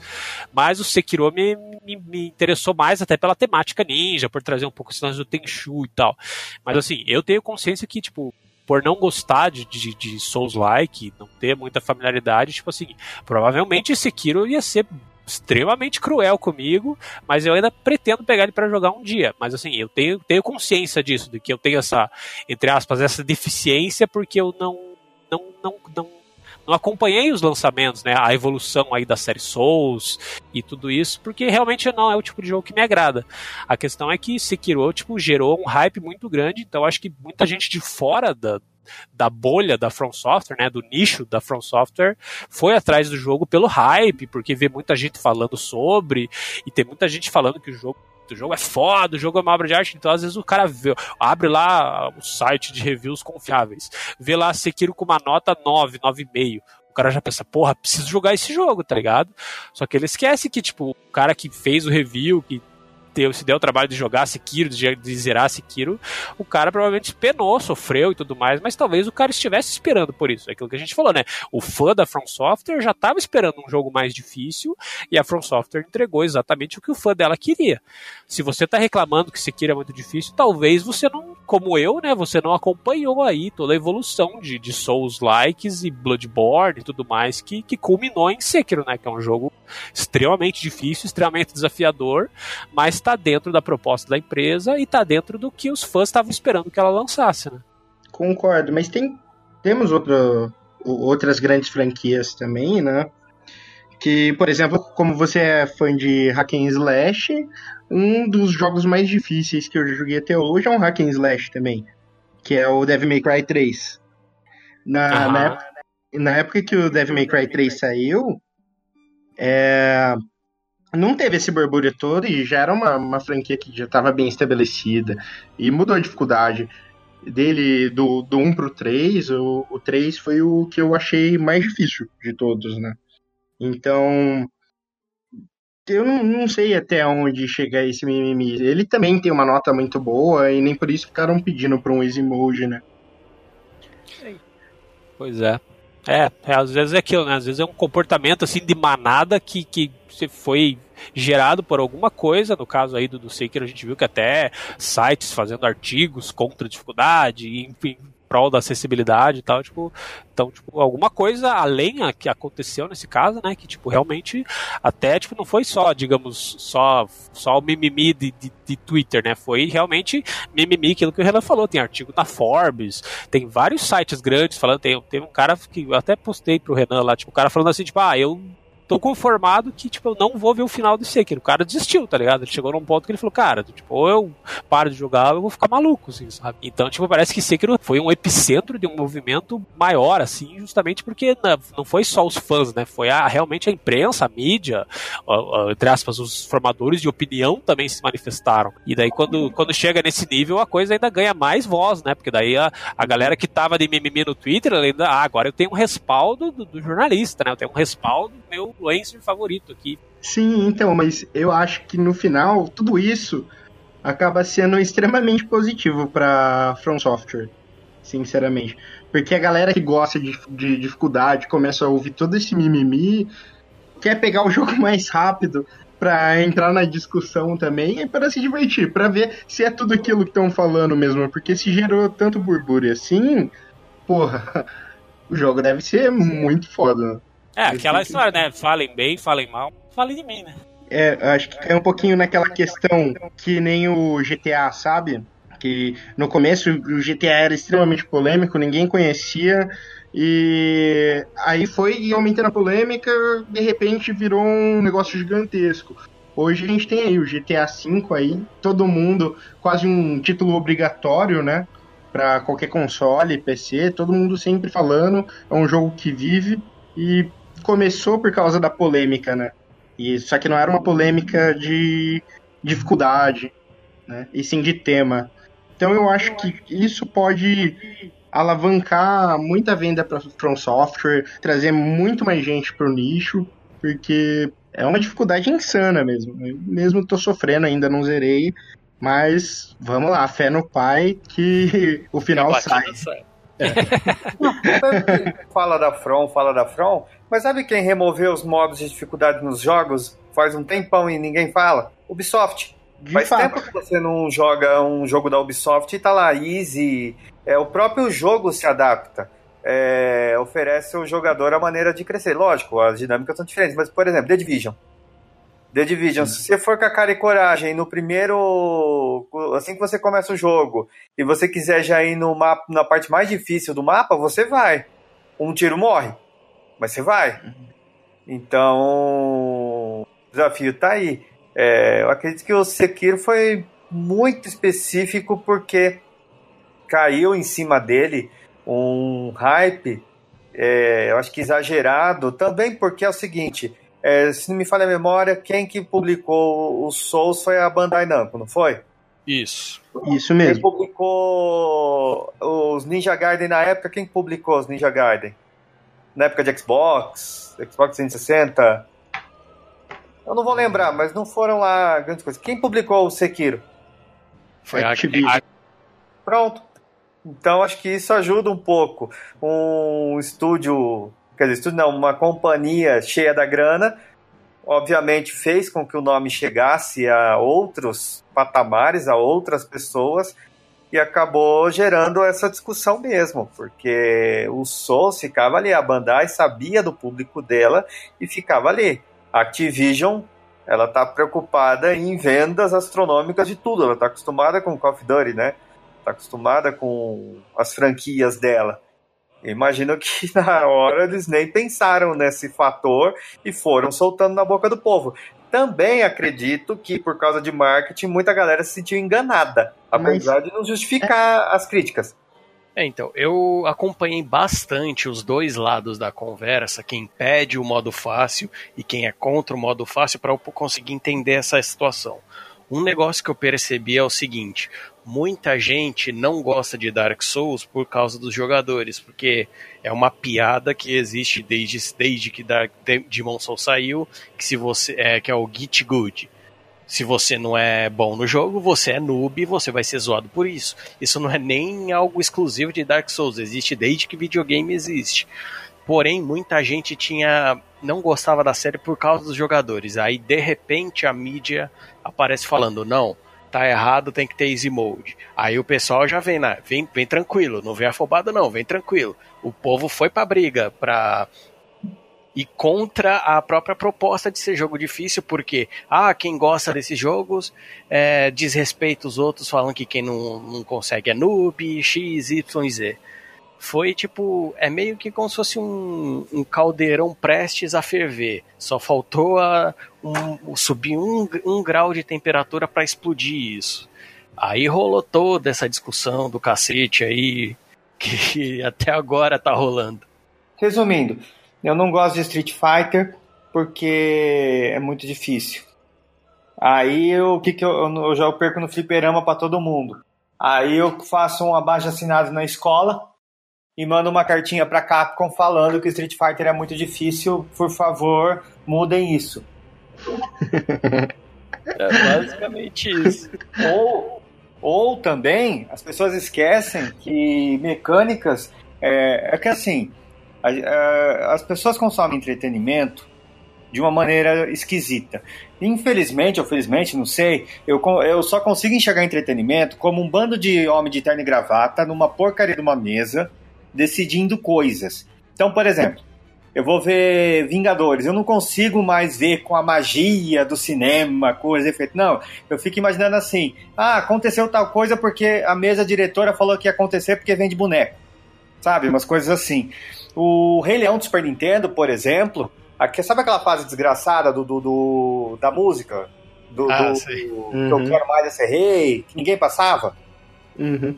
Mas o Sekiro me, me, me, interessou mais até pela temática ninja, por trazer um pouco esse do Tenchu e tal. Mas assim, eu tenho consciência que, tipo, por não gostar de, de, de Souls-like, não ter muita familiaridade, tipo assim, provavelmente Sekiro ia ser extremamente cruel comigo, mas eu ainda pretendo pegar ele para jogar um dia. Mas assim, eu tenho, tenho consciência disso, de que eu tenho essa, entre aspas, essa deficiência porque eu não, não, não, não não acompanhei os lançamentos, né, a evolução aí da série Souls e tudo isso, porque realmente não é o tipo de jogo que me agrada. A questão é que Sekiro, tipo, gerou um hype muito grande, então acho que muita gente de fora da, da bolha da From Software, né, do nicho da From Software, foi atrás do jogo pelo hype, porque vê muita gente falando sobre, e tem muita gente falando que o jogo o jogo é foda, o jogo é uma obra de arte, então às vezes o cara vê, abre lá o site de reviews confiáveis, vê lá Sekiro com uma nota 9, 9,5. O cara já pensa, porra, preciso jogar esse jogo, tá ligado? Só que ele esquece que, tipo, o cara que fez o review, que deu, se deu o trabalho de jogar Sekiro, de, de zerar Sekiro, o cara provavelmente penou, sofreu e tudo mais, mas talvez o cara estivesse esperando por isso. É aquilo que a gente falou, né? O fã da From Software já estava esperando um jogo mais difícil e a From Software entregou exatamente o que o fã dela queria. Se você está reclamando que Sekiro é muito difícil, talvez você não, como eu, né? Você não acompanhou aí toda a evolução de, de Souls-likes e Bloodborne e tudo mais que, que culminou em Sekiro, né? Que é um jogo extremamente difícil, extremamente desafiador, mas está dentro da proposta da empresa e está dentro do que os fãs estavam esperando que ela lançasse, né? Concordo, mas tem temos outro, outras grandes franquias também, né? Que, por exemplo, como você é fã de Hack and Slash, um dos jogos mais difíceis que eu joguei até hoje é um Hack and Slash também, que é o Devil May Cry 3. Na, na, época, na época que o Devil May Cry 3 saiu, é, não teve esse burbúrio todo e já era uma, uma franquia que já estava bem estabelecida e mudou a dificuldade dele do, do 1 pro 3, o, o 3 foi o que eu achei mais difícil de todos, né? Então, eu não, não sei até onde chega esse mimimi. Ele também tem uma nota muito boa e nem por isso ficaram pedindo para um easy mode, né? Pois é. É, é, às vezes é aquilo, né? Às vezes é um comportamento assim de manada que, que foi gerado por alguma coisa, no caso aí do, do Sekiro a gente viu que até sites fazendo artigos contra dificuldade, enfim, prol da acessibilidade e tal, tipo, então, tipo, alguma coisa além que aconteceu nesse caso, né, que, tipo, realmente, até, tipo, não foi só, digamos, só, só o mimimi de, de, de Twitter, né, foi realmente mimimi, aquilo que o Renan falou, tem artigo na Forbes, tem vários sites grandes falando, tem, teve um cara que eu até postei pro Renan lá, tipo, o cara falando assim, tipo, ah, eu tô conformado que, tipo, eu não vou ver o final do Sekiro. O cara desistiu, tá ligado? Ele chegou num ponto que ele falou, cara, tipo, ou eu paro de jogar, eu vou ficar maluco, assim, sabe? Então, tipo, parece que Sekiro foi um epicentro de um movimento maior, assim, justamente porque não foi só os fãs, né? Foi a, realmente a imprensa, a mídia, entre aspas, os formadores de opinião também se manifestaram. E daí, quando, quando chega nesse nível, a coisa ainda ganha mais voz, né? Porque daí a, a galera que tava de mimimi no Twitter, ainda, ah, agora eu tenho um respaldo do, do jornalista, né? Eu tenho um respaldo meu influencer favorito aqui. Sim, então, mas eu acho que no final, tudo isso acaba sendo extremamente positivo para From Software, sinceramente. Porque a galera que gosta de, de dificuldade começa a ouvir todo esse mimimi, quer pegar o jogo mais rápido para entrar na discussão também e para se divertir, para ver se é tudo aquilo que estão falando mesmo, porque se gerou tanto burbúrio assim, porra, o jogo deve ser muito foda. É, aquela história, né? Falem bem, falem mal, falem de mim, né? É, acho que cai um pouquinho naquela questão que nem o GTA, sabe? Que no começo o GTA era extremamente polêmico, ninguém conhecia, e aí foi aumentando a polêmica, de repente virou um negócio gigantesco. Hoje a gente tem aí o GTA V aí, todo mundo, quase um título obrigatório, né? Para qualquer console, PC, todo mundo sempre falando, é um jogo que vive e começou por causa da polêmica, né? E só que não era uma polêmica de dificuldade, né? E sim de tema. Então eu acho que isso pode alavancar muita venda para From Software, trazer muito mais gente para o nicho, porque é uma dificuldade insana mesmo. Eu mesmo tô sofrendo ainda, não zerei, mas vamos lá, fé no pai que o final sai. fala da From, fala da From, mas sabe quem removeu os modos de dificuldade nos jogos faz um tempão e ninguém fala? Ubisoft. De Faz fato. tempo que você não joga um jogo da Ubisoft e tá lá, easy. É, o próprio jogo se adapta. É, oferece ao jogador a maneira de crescer. Lógico, as dinâmicas são diferentes, mas, por exemplo, The Division. The Division, se você for com a cara e coragem no primeiro. Assim que você começa o jogo, e você quiser já ir no mapa, na parte mais difícil do mapa, você vai. Um tiro morre, mas você vai. Então, o desafio tá aí. É, eu acredito que o Sekiro foi muito específico porque caiu em cima dele um hype, é, eu acho que exagerado, também porque é o seguinte, é, se não me falha a memória, quem que publicou o Souls foi a Bandai Namco, não foi? Isso. Isso Quem mesmo. publicou os Ninja Gaiden na época, quem publicou os Ninja Gaiden? Na época de Xbox, Xbox 360? Eu não vou lembrar, mas não foram lá grandes coisas. Quem publicou o Sekiro? Foi a, Activision. Pronto. Então acho que isso ajuda um pouco. Um estúdio, quer dizer, estúdio não, uma companhia cheia da grana, obviamente fez com que o nome chegasse a outros patamares, a outras pessoas, e acabou gerando essa discussão mesmo, porque o Souls ficava ali, a Bandai sabia do público dela e ficava ali. A Activision, ela tá preocupada em vendas astronômicas de tudo, ela tá acostumada com Call of Duty, né? tá acostumada com as franquias dela. Imagino que na hora eles nem pensaram nesse fator e foram soltando na boca do povo. Também acredito que por causa de marketing muita galera se sentiu enganada, apesar de não justificar as críticas. É, então, eu acompanhei bastante os dois lados da conversa, quem pede o modo fácil e quem é contra o modo fácil, para eu conseguir entender essa situação. Um negócio que eu percebi é o seguinte: muita gente não gosta de Dark Souls por causa dos jogadores, porque é uma piada que existe desde, desde que Dark Demon Souls saiu, que se você é que é o Git Good. Se você não é bom no jogo, você é noob e você vai ser zoado por isso. Isso não é nem algo exclusivo de Dark Souls, existe desde que videogame existe. Porém, muita gente tinha não gostava da série por causa dos jogadores. Aí, de repente, a mídia aparece falando: não, tá errado, tem que ter easy mode. Aí o pessoal já vem, né? vem, vem tranquilo, não vem afobado, não, vem tranquilo. O povo foi pra briga pra e contra a própria proposta de ser jogo difícil, porque ah, quem gosta desses jogos é, desrespeita os outros, falando que quem não, não consegue é noob, X, Y, Z. Foi tipo, é meio que como se fosse um, um caldeirão prestes a ferver. Só faltou a, um, subir um, um grau de temperatura para explodir isso. Aí rolou toda essa discussão do cacete aí, que até agora tá rolando. Resumindo, eu não gosto de Street Fighter porque é muito difícil. Aí o que, que eu, eu já perco no fliperama para todo mundo. Aí eu faço um abaixo assinado na escola e mando uma cartinha para Capcom falando que Street Fighter é muito difícil. Por favor, mudem isso. É basicamente isso. Ou, ou também as pessoas esquecem que mecânicas é, é que assim a- a- as pessoas consomem entretenimento de uma maneira esquisita. Infelizmente ou felizmente, não sei, eu, eu só consigo enxergar entretenimento como um bando de homem de terno e gravata numa porcaria de uma mesa decidindo coisas. Então, por exemplo, eu vou ver Vingadores, eu não consigo mais ver com a magia do cinema, com os efeitos. Não, eu fico imaginando assim: ah, aconteceu tal coisa porque a mesa diretora falou que ia acontecer porque vende boneco. Sabe? Umas coisas assim. O Rei Leão do Super Nintendo, por exemplo, aqui, sabe aquela fase desgraçada do, do- do- da música? Do, Ah, do- sei. do- Uhum. que eu quero mais é ser rei, que ninguém passava? Uhum.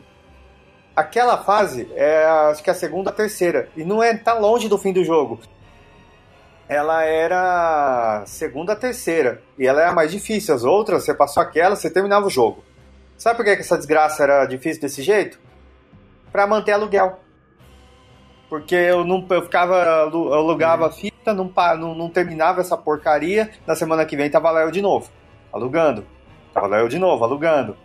Aquela fase é acho que a segunda, a terceira. E não é tá longe do fim do jogo. Ela era segunda, terceira. E ela é a mais difícil. As outras, você passou aquela, você terminava o jogo. Sabe por que essa desgraça era difícil desse jeito? Pra manter aluguel. Porque eu não eu ficava, eu alugava a fita, não, não, não terminava essa porcaria. Na semana que vem tava lá eu de novo, alugando. Tava lá eu de novo, alugando.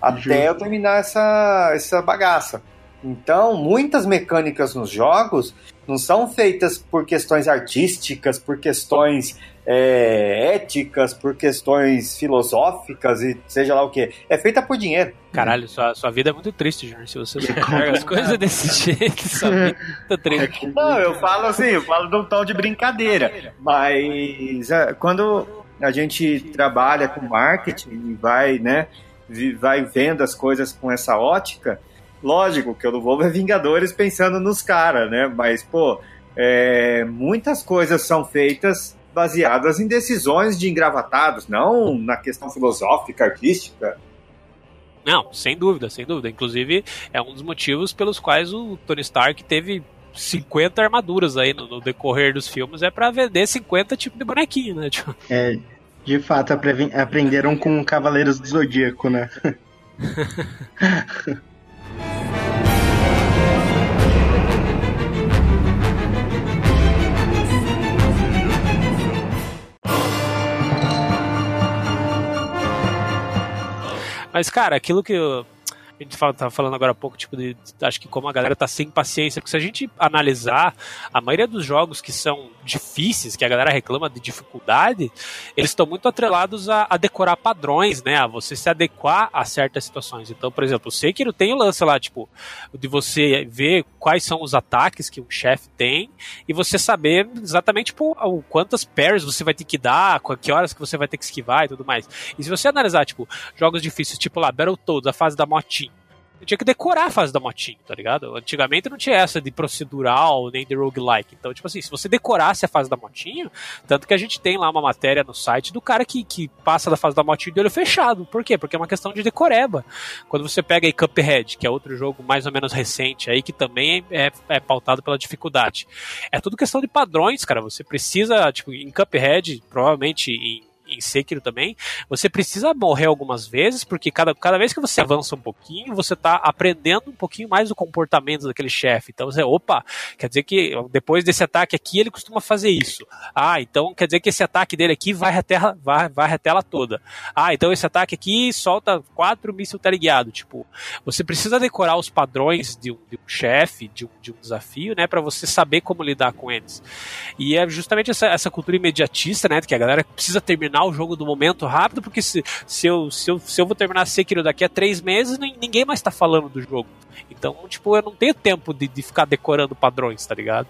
Até eu terminar essa, essa bagaça. Então, muitas mecânicas nos jogos não são feitas por questões artísticas, por questões é, éticas, por questões filosóficas e seja lá o que. É feita por dinheiro. Caralho, sua, sua vida é muito triste, Júnior. Se você enxerga as coisas desse jeito, sua vida é muito triste. Não, eu falo assim, eu falo de um tom de brincadeira. Mas é, quando a gente trabalha com marketing e vai, né, vai vendo as coisas com essa ótica, lógico que eu não vou ver Vingadores pensando nos caras, né? Mas, pô, é, muitas coisas são feitas baseadas em decisões de engravatados, não na questão filosófica, artística. Não, sem dúvida, sem dúvida. Inclusive, é um dos motivos pelos quais o Tony Stark teve 50 armaduras aí no, no decorrer dos filmes, é pra vender 50 tipos de bonequinho, né? Tipo, É, de fato, apre- aprenderam com Cavaleiros do Zodíaco, né? Mas, cara, aquilo que a gente fala, tava falando agora há pouco, tipo, de, acho que como a galera tá sem paciência, porque se a gente analisar, a maioria dos jogos que são difíceis, que a galera reclama de dificuldade, eles estão muito atrelados a, a decorar padrões, né, a você se adequar a certas situações. Então, por exemplo, o Sekiro tem o lance lá, tipo, de você ver quais são os ataques que um chefe tem e você saber exatamente, tipo, quantas parries você vai ter que dar, que horas que você vai ter que esquivar e tudo mais. E se você analisar, tipo, jogos difíceis, tipo lá, Battletoads, a fase da motinha. Eu tinha que decorar a fase da motinha, tá ligado? Antigamente não tinha essa de procedural, nem de roguelike. Então, tipo assim, se você decorasse a fase da motinha, tanto que a gente tem lá uma matéria no site do cara que, que passa da fase da motinha de olho fechado. Por quê? Porque é uma questão de decoreba. Quando você pega aí Cuphead, que é outro jogo mais ou menos recente aí, que também é, é pautado pela dificuldade. É tudo questão de padrões, cara. Você precisa, tipo, em Cuphead, provavelmente em em Sekiro também, você precisa morrer algumas vezes, porque cada, cada vez que você avança um pouquinho, você tá aprendendo um pouquinho mais do comportamento daquele chefe. Então você, opa, quer dizer que depois desse ataque aqui ele costuma fazer isso. Ah, então quer dizer que esse ataque dele aqui vai até, vai, vai a tela toda. Ah, então esse ataque aqui solta quatro mísseis teleguiados. Tipo, você precisa decorar os padrões de um, de um chefe, de um, de um desafio, né, para você saber como lidar com eles. E é justamente essa, essa cultura imediatista, né, que a galera precisa terminar o jogo do momento rápido, porque se, se, eu, se, eu, se eu vou terminar Sekiro daqui a três meses, ninguém mais tá falando do jogo. Então, tipo, eu não tenho tempo de, de ficar decorando padrões, tá ligado?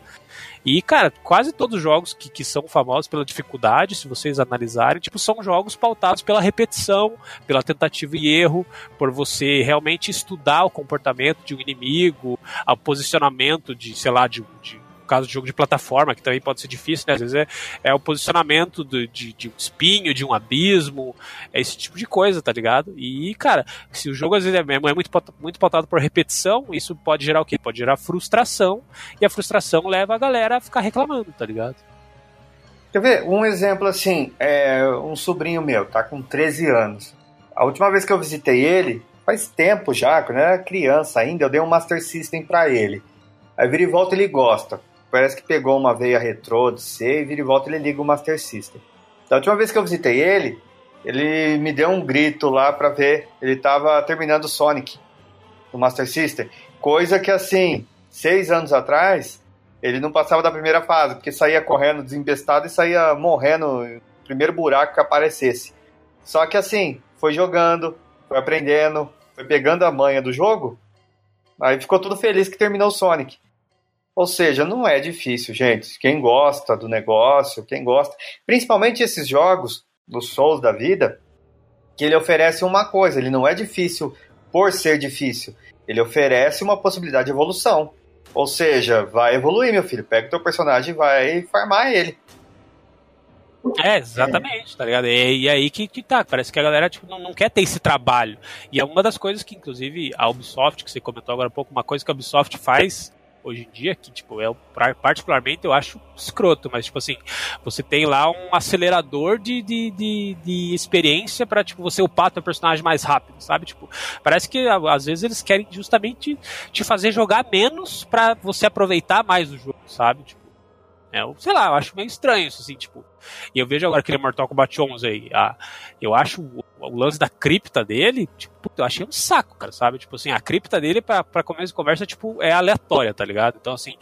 E, cara, quase todos os jogos que, que são famosos pela dificuldade, se vocês analisarem, tipo, são jogos pautados pela repetição, pela tentativa e erro, por você realmente estudar o comportamento de um inimigo, o posicionamento de, sei lá, de, de caso de jogo de plataforma, que também pode ser difícil, né? Às vezes é, é o posicionamento do- de, de um espinho, de um abismo, é esse tipo de coisa, tá ligado? E, cara, se o jogo às vezes é, é muito, muito pautado por repetição, isso pode gerar o quê? Pode gerar frustração, e a frustração leva a galera a ficar reclamando, tá ligado? Quer ver? Um exemplo assim, é um sobrinho meu, tá com 13 anos. A última vez que eu visitei ele, faz tempo já, quando eu era criança ainda, eu dei um Master System pra ele. Aí vira e volta ele gosta. Parece que pegou uma veia retrô de C e vira e volta ele liga o Master System. Da última vez que eu visitei ele, ele me deu um grito lá pra ver. Ele tava terminando o Sonic no Master System. Coisa que, assim, seis anos atrás, ele não passava da primeira fase, porque saía correndo desembestado e saía morrendo no primeiro buraco que aparecesse. Só que, assim, foi jogando, foi aprendendo, foi pegando a manha do jogo, aí ficou tudo feliz que terminou o Sonic. Ou seja, não é difícil, gente. Quem gosta do negócio, quem gosta, principalmente esses jogos dos Souls da vida, que ele oferece uma coisa, ele não é difícil por ser difícil. Ele oferece uma possibilidade de evolução. Ou seja, vai evoluir, meu filho. Pega o teu personagem e vai farmar ele. É, exatamente, tá ligado? E, e aí que, que tá, parece que a galera tipo, não, não quer ter esse trabalho. E é uma das coisas que, inclusive, a Ubisoft, que você comentou agora há pouco, uma coisa que a Ubisoft faz hoje em dia, que, tipo, é particularmente eu acho escroto, mas, tipo assim, você tem lá um acelerador de, de, de, de experiência para tipo, você upar teu personagem mais rápido, sabe? Tipo, parece que às vezes eles querem justamente te fazer jogar menos para você aproveitar mais o jogo, sabe? Tipo, é, sei lá, eu acho meio estranho isso, assim, tipo. E eu vejo agora aquele Mortal Kombat 11 aí. A, eu acho o, o, lance da cripta dele, tipo, eu achei um saco, cara, sabe? Tipo assim, a cripta dele pra, pra começo de conversa, tipo, é aleatória, tá ligado? Então, assim,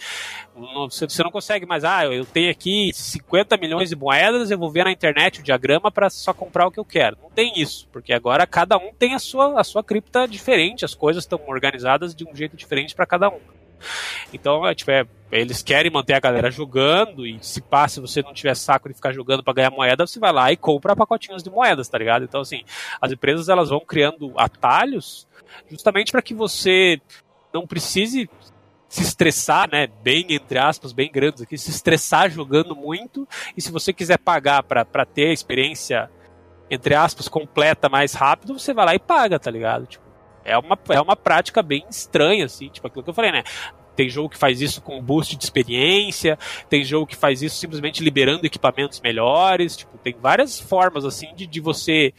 você não consegue mais, ah, eu tenho aqui 50 milhões de moedas, eu vou ver na internet o diagrama para só comprar o que eu quero. Não tem isso, porque agora cada um tem a sua, a sua cripta diferente, as coisas estão organizadas de um jeito diferente para cada um. Então, é, tipo, é, eles querem manter a galera jogando e se passa, se você não tiver saco de ficar jogando para ganhar moeda, você vai lá e compra pacotinhos de moedas, tá ligado? Então, assim, as empresas elas vão criando atalhos justamente para que você não precise se estressar, né, bem entre aspas, bem grandes aqui, se estressar jogando muito e se você quiser pagar para ter a experiência entre aspas completa mais rápido, você vai lá e paga, tá ligado? Tipo, é uma, é uma prática bem estranha, assim, tipo aquilo que eu falei, né? Tem jogo que faz isso com boost de experiência, tem jogo que faz isso simplesmente liberando equipamentos melhores, tipo, tem várias formas, assim, de, de você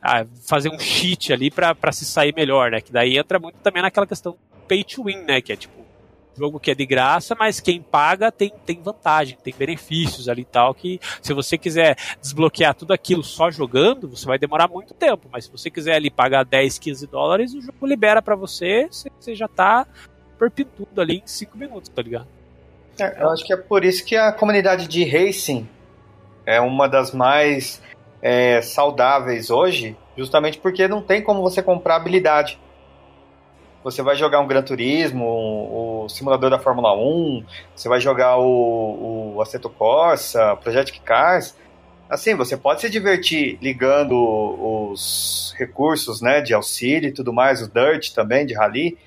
ah, fazer um cheat ali para se sair melhor, né? Que daí entra muito também naquela questão pay to win, né? Que é tipo, jogo que é de graça, mas quem paga tem, tem vantagem, tem benefícios ali e tal, que se você quiser desbloquear tudo aquilo só jogando, você vai demorar muito tempo, mas se você quiser ali pagar 10, 15 dólares, o jogo libera para você, você já tá perpetuado ali em 5 minutos, tá ligado? É, eu acho que é por isso que a comunidade de racing é uma das mais é, saudáveis hoje, justamente porque não tem como você comprar habilidade. Você vai jogar um Gran Turismo, o, o simulador da Fórmula 1, você vai jogar o, o Assetto Corsa, Project Cars. Assim, você pode se divertir ligando os recursos né, de auxílio e tudo mais, o Dirt também, de rally.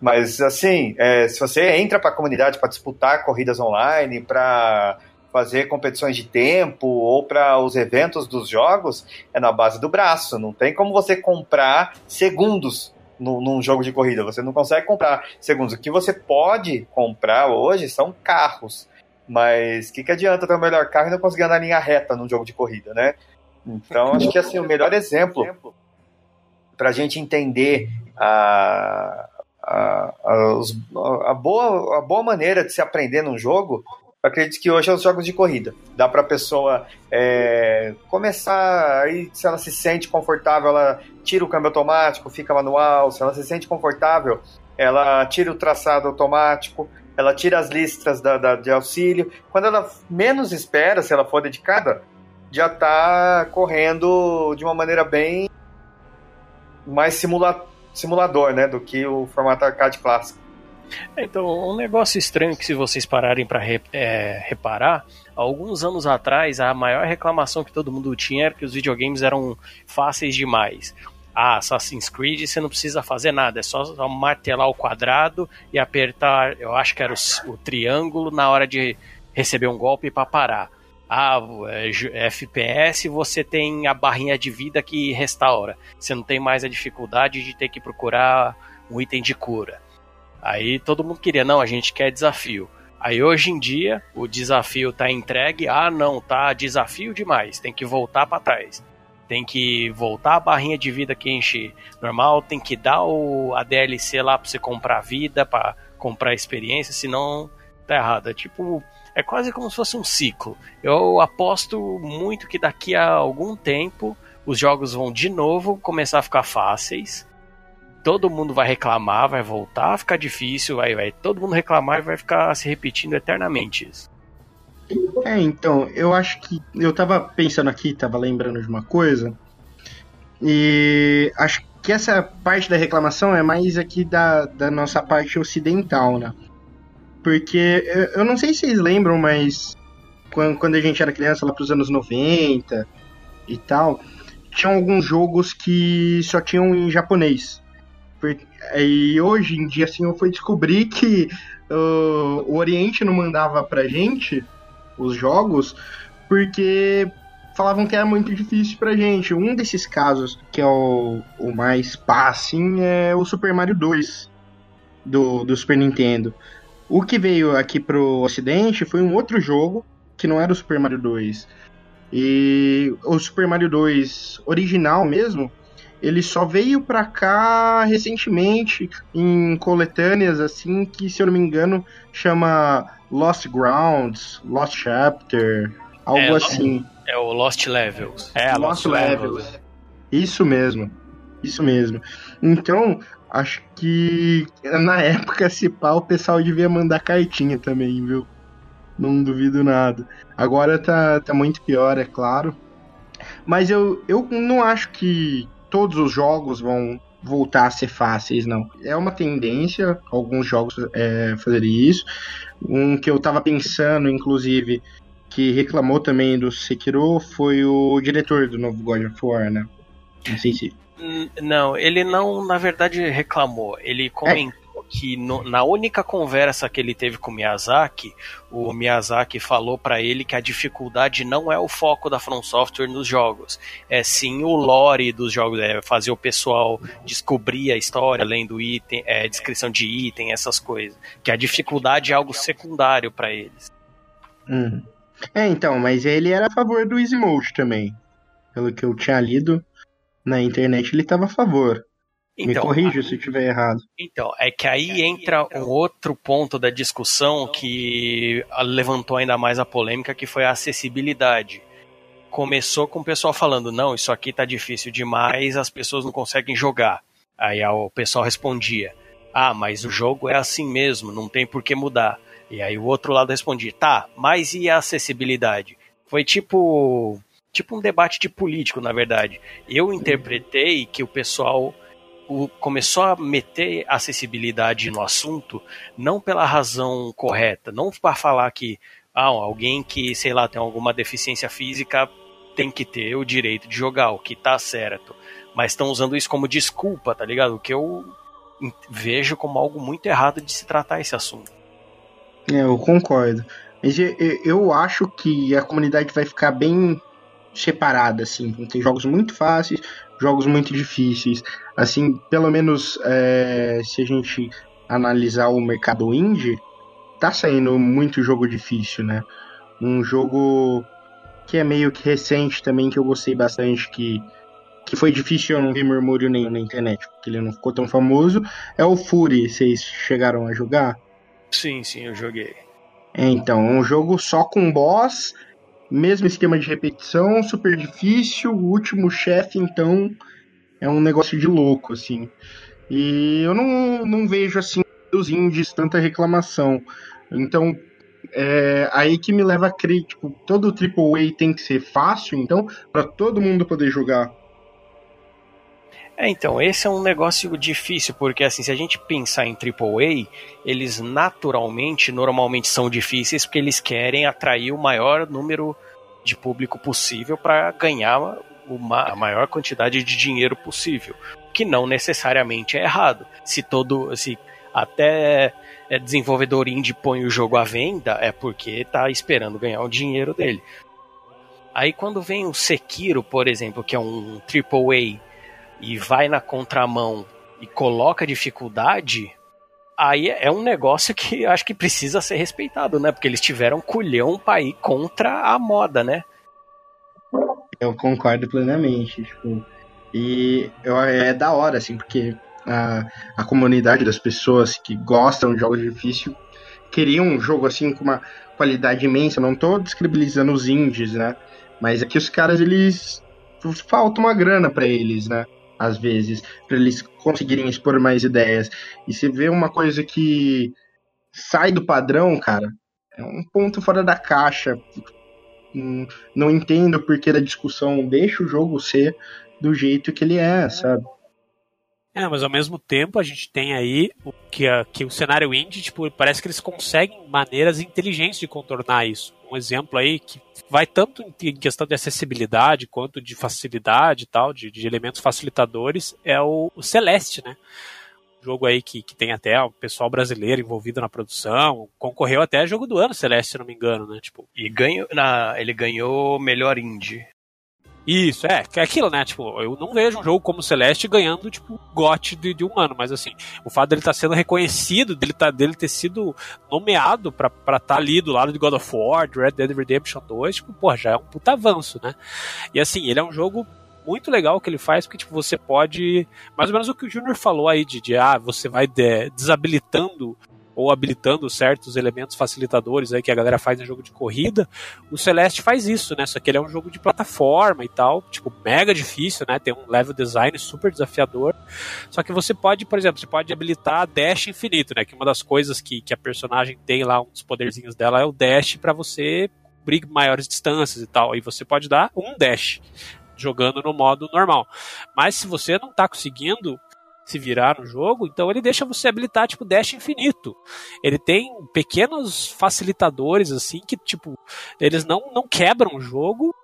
Mas, assim, é, se você entra para a comunidade para disputar corridas online, para fazer competições de tempo ou para os eventos dos jogos, é na base do braço. Não tem como você comprar segundos num jogo de corrida. Você não consegue comprar segundos. O que você pode comprar hoje são carros. Mas o que, que adianta ter o melhor carro e não conseguir andar em linha reta num jogo de corrida, né? Então, acho que assim, o melhor exemplo para a gente entender a, a, a, a, boa, a boa maneira de se aprender num jogo acredito que hoje é os jogos de corrida. Dá para a pessoa é, começar, aí se ela se sente confortável, ela tira o câmbio automático, fica manual. Se ela se sente confortável, ela tira o traçado automático, ela tira as listras da, da de auxílio. Quando ela menos espera, se ela for dedicada, já está correndo de uma maneira bem mais simula, simulador, né, do que o formato arcade clássico. Então, um negócio estranho que se vocês pararem para é, reparar, alguns anos atrás a maior reclamação que todo mundo tinha era que os videogames eram fáceis demais. Ah, Assassin's Creed você não precisa fazer nada, é só martelar o quadrado e apertar, eu acho que era o, o triângulo na hora de receber um golpe para parar. Ah, é, FPS você tem a barrinha de vida que restaura. Você não tem mais a dificuldade de ter que procurar um item de cura. Aí todo mundo queria, não, a gente quer desafio. Aí hoje em dia o desafio tá entregue, ah não, tá desafio demais, tem que voltar para trás. Tem que voltar a barrinha de vida que enche normal, tem que dar o, a DLC lá para você comprar vida, para comprar experiência, senão tá errado. É tipo, é quase como se fosse um ciclo. Eu aposto muito que daqui a algum tempo os jogos vão de novo começar a ficar fáceis. Todo mundo vai reclamar, vai voltar a ficar difícil, vai, vai todo mundo reclamar e vai ficar se repetindo eternamente isso. É, então, eu acho que. Eu tava pensando aqui, tava lembrando de uma coisa. E acho que essa parte da reclamação é mais aqui da, da nossa parte ocidental, né? Porque eu, eu não sei se vocês lembram, mas quando, quando a gente era criança, lá pros anos 90 e tal, tinham alguns jogos que só tinham em japonês. E hoje em dia, assim, eu fui descobrir que uh, o Oriente não mandava pra gente os jogos porque falavam que era muito difícil pra gente. Um desses casos, que é o, o mais pá, assim, é o Super Mario 2 do, do Super Nintendo. O que veio aqui pro ocidente foi um outro jogo, que não era o Super Mario 2. E o Super Mario 2 original mesmo, ele só veio pra cá recentemente em coletâneas, assim, que se eu não me engano chama Lost Grounds, Lost Chapter, algo É, assim. É o Lost Levels. É, Lost Levels. Isso mesmo. Isso mesmo. Então, acho que na época, se pá, o pessoal devia mandar cartinha também, viu? Não duvido nada. Agora tá, tá muito pior, é claro. Mas eu, eu não acho que todos os jogos vão voltar a ser fáceis, não. É uma tendência alguns jogos é, fazerem isso. Um que eu tava pensando, inclusive, que reclamou também do Sekiro foi o diretor do novo God of War, né? Não sei se. Não, ele não, na verdade, reclamou. Ele comentou que no- na única conversa que ele teve com o Miyazaki, o Miyazaki falou pra ele que a dificuldade não é o foco da From Software nos jogos, é sim o lore dos jogos, é fazer o pessoal descobrir a história, lendo item, é, descrição de item, essas coisas. Que a dificuldade é algo secundário pra eles. Hum. É, então, mas ele era a favor do Easy Mode também. Pelo que eu tinha lido na internet, ele tava a favor. Me Então, corrija se estiver errado. Então, é que aí entra um outro ponto da discussão que levantou ainda mais a polêmica, que foi a acessibilidade. Começou com o pessoal falando, não, isso aqui tá difícil demais, as pessoas não conseguem jogar. Aí o pessoal respondia, ah, mas o jogo é assim mesmo, não tem por que mudar. E aí o outro lado respondia, tá, mas e a acessibilidade? Foi tipo, tipo um debate de político, na verdade. Eu interpretei que o pessoal o- começou a meter acessibilidade no assunto não pela razão correta, não para falar que ah, alguém que, sei lá, tem alguma deficiência física tem que ter o direito de jogar, o que tá certo. Mas estão usando isso como desculpa, tá ligado? O que eu vejo como algo muito errado de se tratar esse assunto. É, eu concordo. Mas eu acho que a comunidade vai ficar bem separada, assim. Vão ter jogos muito fáceis, jogos muito difíceis. Assim, pelo menos é, se a gente analisar o mercado indie, tá saindo muito jogo difícil, né? Um jogo que é meio que recente também, que eu gostei bastante, que, que foi difícil eu não vi murmúrio nenhum na internet, porque ele não ficou tão famoso, é o Fury. Vocês chegaram a jogar? Sim, sim, eu joguei. É, então, um jogo só com boss, mesmo esquema de repetição, super difícil, o último chefe, então, é um negócio de louco, assim. E eu não, não vejo, assim, dos indies tanta reclamação. Então, é aí que me leva a crer, tipo, todo AAA tem que ser fácil, então, para todo mundo poder jogar. É, então, esse é um negócio difícil, porque assim, se a gente pensar em AAA, eles naturalmente, normalmente são difíceis porque eles querem atrair o maior número de público possível para ganhar uma, a maior quantidade de dinheiro possível, que não necessariamente é errado. Se todo, se até é, desenvolvedor indie põe o jogo à venda, é porque tá esperando ganhar o dinheiro dele. Aí quando vem o Sekiro, por exemplo, que é um AAA e vai na contramão e coloca dificuldade, aí é um negócio que acho que precisa ser respeitado, né? Porque eles tiveram culhão pra ir contra a moda, né? Eu concordo plenamente, tipo, e eu, é da hora, assim, porque a, a comunidade das pessoas que gostam de jogos difíceis queriam um jogo assim com uma qualidade imensa. Não tô descredibilizando os indies, né? Mas é que os caras, eles. Falta uma grana para eles, né? Às vezes, para eles conseguirem expor mais ideias. E você vê uma coisa que sai do padrão, cara, é um ponto fora da caixa. Hum, não entendo o porquê da discussão. Deixa o jogo ser do jeito que ele é, sabe? É, mas ao mesmo tempo a gente tem aí o que, a, que o cenário indie, tipo, parece que eles conseguem maneiras inteligentes de contornar isso. Um exemplo aí que vai tanto em questão de acessibilidade quanto de facilidade e tal, de, de elementos facilitadores, é o, o Celeste, né? jogo aí que, que tem até o pessoal brasileiro envolvido na produção, concorreu até jogo do ano, Celeste, se não me engano, né? Tipo, e ganhou, na, ele ganhou melhor indie. Isso, é, é aquilo, né? Tipo, eu não vejo um jogo como Celeste ganhando, tipo, GOT de, de um ano, mas assim, o fato dele estar tá sendo reconhecido, dele, tá, dele ter sido nomeado pra estar tá ali do lado de God of War, Red Dead Redemption 2, tipo, pô, já é um puta avanço, né? E assim, ele é um jogo muito legal que ele faz, porque tipo, você pode. Mais ou menos o que o Junior falou aí, de, de ah, você vai de, desabilitando ou habilitando certos elementos facilitadores aí que a galera faz no jogo de corrida, o Celeste faz isso, né? Só que ele é um jogo de plataforma e tal, tipo, mega difícil, né? Tem um level design super desafiador. Só que você pode, por exemplo, você pode habilitar dash infinito, né? Que uma das coisas que, que a personagem tem lá, um dos poderzinhos dela é o dash para você cobrir maiores distâncias e tal. E você pode dar um dash jogando no modo normal. Mas se você não está conseguindo se virar no jogo, então ele deixa você habilitar tipo dash infinito. Ele tem pequenos facilitadores assim que tipo eles não não quebram o jogo,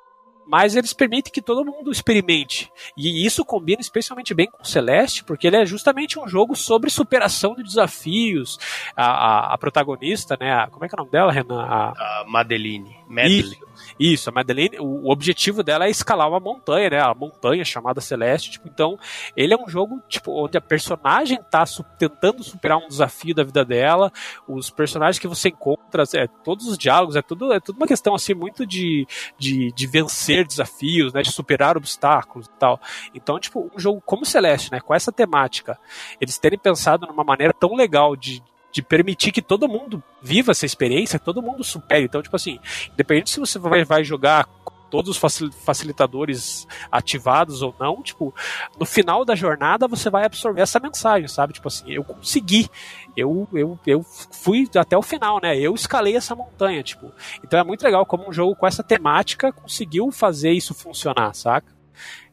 mas eles permitem que todo mundo experimente. E isso combina especialmente bem com o Celeste, porque ele é justamente um jogo sobre superação de desafios. A, a, a protagonista, né? A, como é que é o nome dela, Renan? A, a Madeline. Madeline. Isso. A Madeleine, o, objetivo dela é escalar uma montanha, né? A montanha chamada Celeste. Tipo, então, ele é um jogo tipo, onde a personagem tá su tentando superar um desafio da vida dela. Os personagens que você encontra, é, todos os diálogos, é tudo, é tudo uma questão assim muito de, de, de vencer desafios, né? De superar obstáculos e tal. Então, tipo, um jogo como Celeste, né? Com essa temática, eles terem pensado numa maneira tão legal de de permitir que todo mundo viva essa experiência, todo mundo supere. Então, tipo assim, independente se você vai, vai jogar todos os facilitadores ativados ou não, tipo, no final da jornada você vai absorver essa mensagem, sabe? Tipo assim, eu consegui, eu, eu, eu fui até o final, né? Eu escalei essa montanha, tipo. Então é muito legal como um jogo com essa temática conseguiu fazer isso funcionar, saca?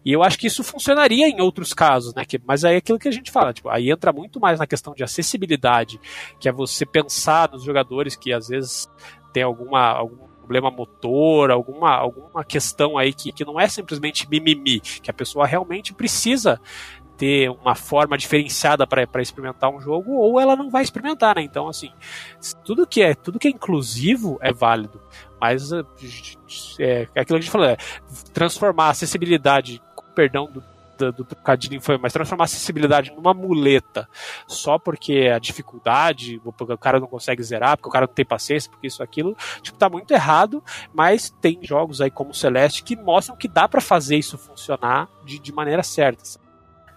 E eu acho que isso funcionaria em outros casos, né? Que, mas aí é aquilo que a gente fala, tipo, aí entra muito mais na questão de acessibilidade, que é você pensar nos jogadores que às vezes tem alguma, algum problema motor, alguma, alguma questão aí que, que não é simplesmente mimimi, que a pessoa realmente precisa ter uma forma diferenciada para experimentar um jogo ou ela não vai experimentar, né? Então, assim, tudo que é tudo que é inclusivo é válido, mas é, é aquilo que a gente falou, é transformar a acessibilidade perdão do, do, do trocadilho foi, mas transformar a acessibilidade numa muleta só porque a dificuldade, porque o cara não consegue zerar, porque o cara não tem paciência, porque isso, aquilo, tipo, tá muito errado, mas tem jogos aí como Celeste que mostram que dá para fazer isso funcionar de, de maneira certa.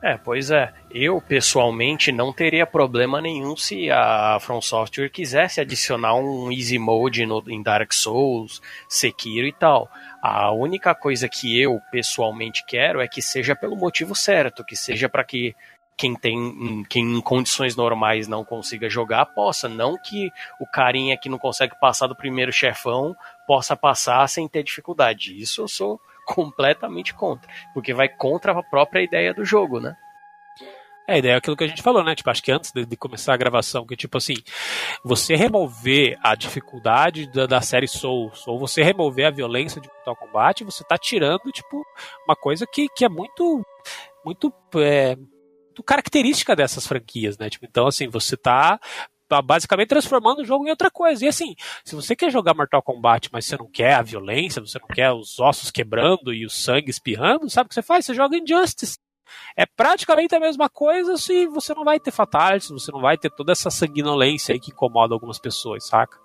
É, pois é. Eu, pessoalmente, não teria problema nenhum se a From Software quisesse adicionar um Easy Mode no, em Dark Souls, Sekiro e tal. A única coisa que eu pessoalmente quero é que seja pelo motivo certo, que seja para que quem tem quem em condições normais não consiga jogar possa, não que o carinha que não consegue passar do primeiro chefão possa passar sem ter dificuldade. Isso eu sou completamente contra, porque vai contra a própria ideia do jogo, né? É, a ideia é aquilo que a gente falou, né? Tipo, acho que antes de, de começar a gravação, que tipo assim, você remover a dificuldade da, da, série Souls, ou você remover a violência de Mortal Kombat, você tá tirando, tipo, uma coisa que, que é muito, muito, é, muito característica dessas franquias, né? Tipo, então, assim, você tá tá basicamente transformando o jogo em outra coisa. E assim, se você quer jogar Mortal Kombat, mas você não quer a violência, você não quer os ossos quebrando e o sangue espirrando, sabe o que você faz? Você joga Injustice. É praticamente a mesma coisa se você não vai ter fatalities, você não vai ter toda essa sanguinolência aí que incomoda algumas pessoas, saca?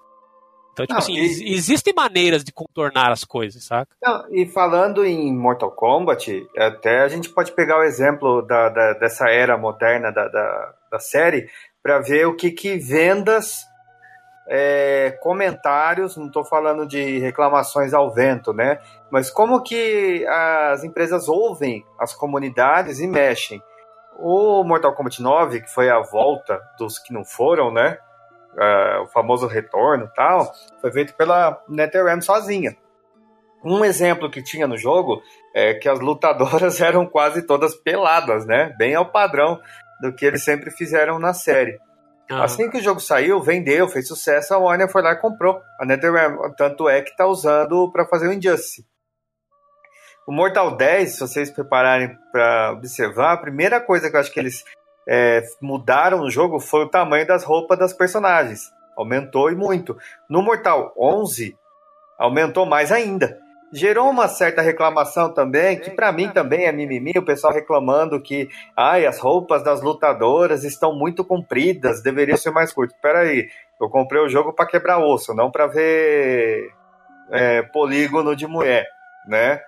Então, tipo não, assim, e... existem maneiras de contornar as coisas, saca? Não, e falando em Mortal Kombat, até a gente pode pegar o exemplo da, da dessa era moderna da, da, da série para ver o que, que vendas é, comentários, não estou falando de reclamações ao vento, né? Mas como que as empresas ouvem as comunidades e mexem. O Mortal Kombat 9, que foi a volta dos que não foram, né? Uh, o famoso retorno e tal, foi feito pela NetherRealm sozinha. Um exemplo que tinha no jogo é que as lutadoras eram quase todas peladas, né? Bem ao padrão do que eles sempre fizeram na série. Uhum. Assim que o jogo saiu, vendeu, fez sucesso, a Warner foi lá e comprou a NetherRealm. Tanto é que tá usando para fazer o Injustice. O Mortal 10, se vocês prepararem para observar, a primeira coisa que eu acho que eles é, mudaram no jogo foi o tamanho das roupas das personagens. Aumentou e muito. No Mortal 11, aumentou mais ainda gerou uma certa reclamação também, que para mim também é mimimi, o pessoal reclamando que ai, as roupas das lutadoras estão muito compridas, deveria ser mais curto. Peraí, eu comprei o jogo para quebrar osso, não para ver é, polígono de mulher, né?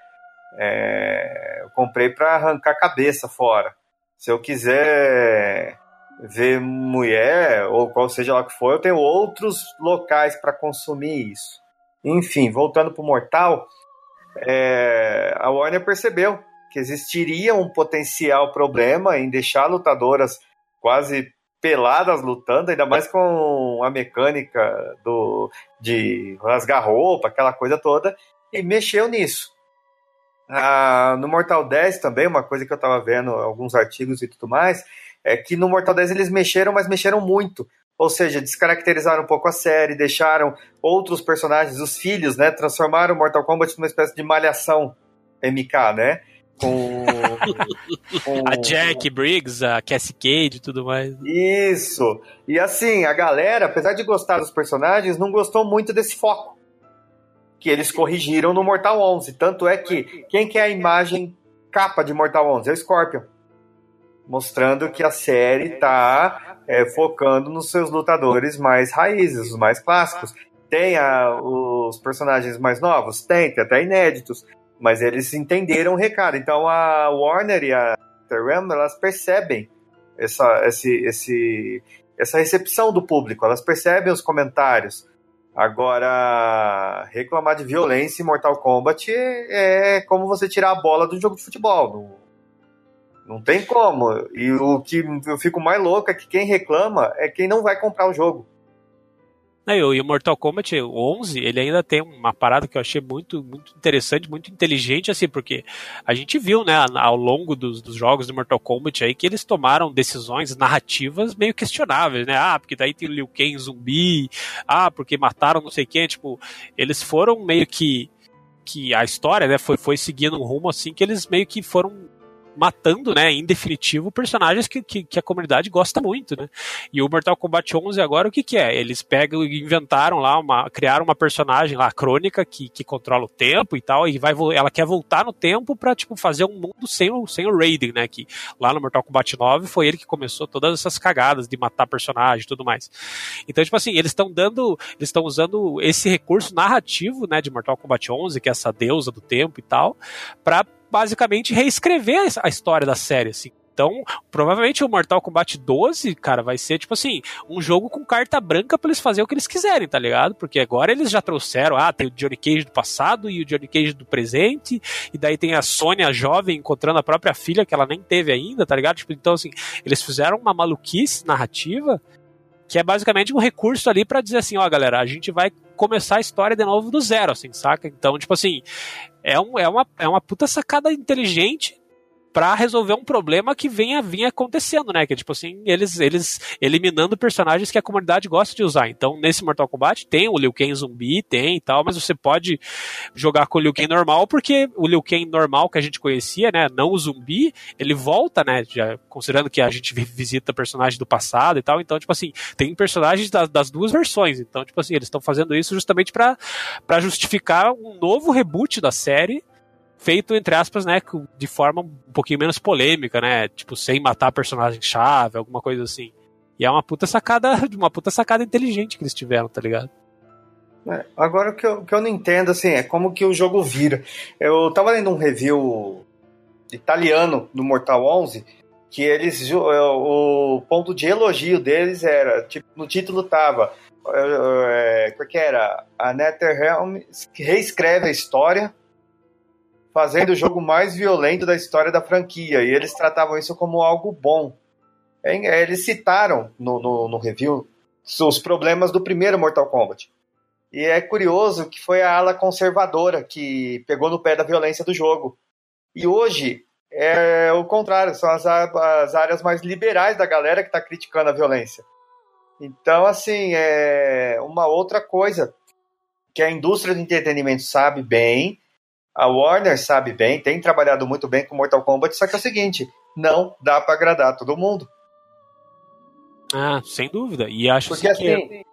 É, eu comprei para arrancar a cabeça fora. Se eu quiser ver mulher, ou qual seja lá que for, eu tenho outros locais para consumir isso. Enfim, voltando para o Mortal, é, a Warner percebeu que existiria um potencial problema em deixar lutadoras quase peladas lutando, ainda mais com a mecânica do de rasgar roupa, aquela coisa toda, e mexeu nisso. Ah, no Mortal 10 também, uma coisa que eu estava vendo alguns artigos e tudo mais, é que no Mortal 10 eles mexeram, mas mexeram muito. Ou seja, descaracterizaram um pouco a série, deixaram outros personagens, os filhos, né? Transformaram Mortal Kombat numa espécie de malhação MK, né? Com, com... A Jack Briggs, a Cassie Cage e tudo mais. Isso. E assim, a galera, apesar de gostar dos personagens, não gostou muito desse foco que eles corrigiram no Mortal 11. Tanto é que quem que é a imagem capa de Mortal 11? É o Scorpion. Mostrando que a série tá é, focando nos seus lutadores mais raízes, os mais clássicos. Tem a, os personagens mais novos? Tem, tem até inéditos. Mas eles entenderam o recado. Então a Warner e a Terram, elas percebem essa, esse, esse, essa recepção do público, elas percebem os comentários. Agora, reclamar de violência em Mortal Kombat é como você tirar a bola do jogo de futebol. Não tem como. E o que eu fico mais louco é que quem reclama é quem não vai comprar o jogo. E o Mortal Kombat 11, ele ainda tem uma parada que eu achei muito, muito interessante, muito inteligente, assim, porque a gente viu, né, ao longo dos, dos jogos do Mortal Kombat aí, que eles tomaram decisões narrativas meio questionáveis, né, ah, porque daí tem Liu Kang zumbi, ah, porque mataram não sei quem, tipo, eles foram meio que, que a história, né, foi, foi seguindo um rumo, assim, que eles meio que foram matando, né, em definitivo, personagens que, que, que, a comunidade gosta muito, né? E o Mortal Kombat 11 agora o que que é? Eles pegam e inventaram lá uma, criaram uma personagem lá, crônica, que, que controla o tempo e tal, e vai, ela quer voltar no tempo pra, tipo, fazer um mundo sem o, sem o Raiden, né, que lá no Mortal Kombat 9 foi ele que começou todas essas cagadas de matar personagem e tudo mais. Então, tipo assim, eles estão dando, eles estão usando esse recurso narrativo, né, de Mortal Kombat 11, que é essa deusa do tempo e tal, pra basicamente reescrever a história da série, assim. Então, provavelmente o Mortal Kombat 12, cara, vai ser tipo assim, um jogo com carta branca para eles fazerem o que eles quiserem, tá ligado? Porque agora eles já trouxeram, ah, tem o Johnny Cage do passado e o Johnny Cage do presente, e daí tem a Sônia jovem encontrando a própria filha que ela nem teve ainda, tá ligado? Tipo, então assim, eles fizeram uma maluquice narrativa que é basicamente um recurso ali para dizer assim, ó, galera, a gente vai começar a história de novo do zero, assim, saca? Então, tipo assim, é, um, é, uma, é uma puta sacada inteligente para resolver um problema que venha vinha acontecendo, né? Que tipo assim, eles, eles eliminando personagens que a comunidade gosta de usar. Então, nesse Mortal Kombat tem o Liu Kang zumbi, tem e tal, mas você pode jogar com o Liu Kang normal, porque o Liu Kang normal que a gente conhecia, né? Não o zumbi, ele volta, né? Já, considerando que a gente visita personagens do passado e tal. Então, tipo assim, tem personagens das, das duas versões. Então, tipo assim, eles estão fazendo isso justamente para justificar um novo reboot da série feito, entre aspas, né, de forma um pouquinho menos polêmica, né? Tipo, sem matar personagem-chave, alguma coisa assim. E é uma puta sacada, uma puta sacada inteligente que eles tiveram, tá ligado? É, agora o que, eu, que eu não entendo, assim, é como que o jogo vira. Eu tava lendo um review italiano do Mortal 11, que eles, o ponto de elogio deles era, tipo, no título tava, é, como é que era? A NetherRealm reescreve a história, fazendo o jogo mais violento da história da franquia. E eles tratavam isso como algo bom. É, eles citaram no, no, no review os problemas do primeiro Mortal Kombat. E é curioso que foi a ala conservadora que pegou no pé da violência do jogo. E hoje é o contrário, são as, as áreas mais liberais da galera que está criticando a violência. Então, assim, é uma outra coisa que a indústria do entretenimento sabe bem, a Warner sabe bem, tem trabalhado muito bem com Mortal Kombat, só que é o seguinte, não dá para agradar todo mundo. Ah, sem dúvida. E acho porque, assim, que...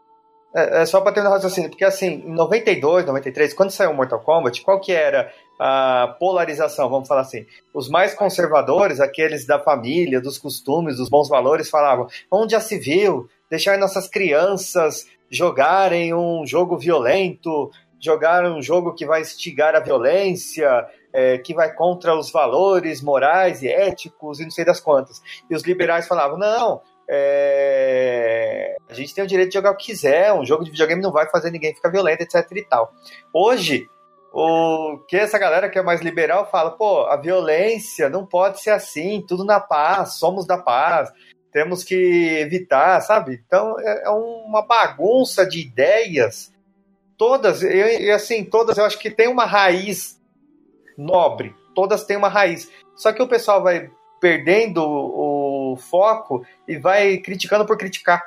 é, é só para ter um raciocínio, porque assim, em 92, 93, quando saiu Mortal Kombat, qual que era a polarização, vamos falar assim. Os mais conservadores, aqueles da família, dos costumes, dos bons valores, falavam: onde já se viu deixar nossas crianças jogarem um jogo violento, jogar um jogo que vai instigar a violência, é, que vai contra os valores morais e éticos e não sei das quantas. E os liberais falavam: não, é... a gente tem o direito de jogar o que quiser, um jogo de videogame não vai fazer ninguém ficar violento, etc e tal. Hoje, o que essa galera que é mais liberal fala, pô, a violência não pode ser assim, tudo na paz, somos da paz, temos que evitar, sabe? Então é, é uma bagunça de ideias, todas, e, e assim, todas eu acho que tem uma raiz nobre, todas têm uma raiz. Só que o pessoal vai perdendo o foco e vai criticando por criticar.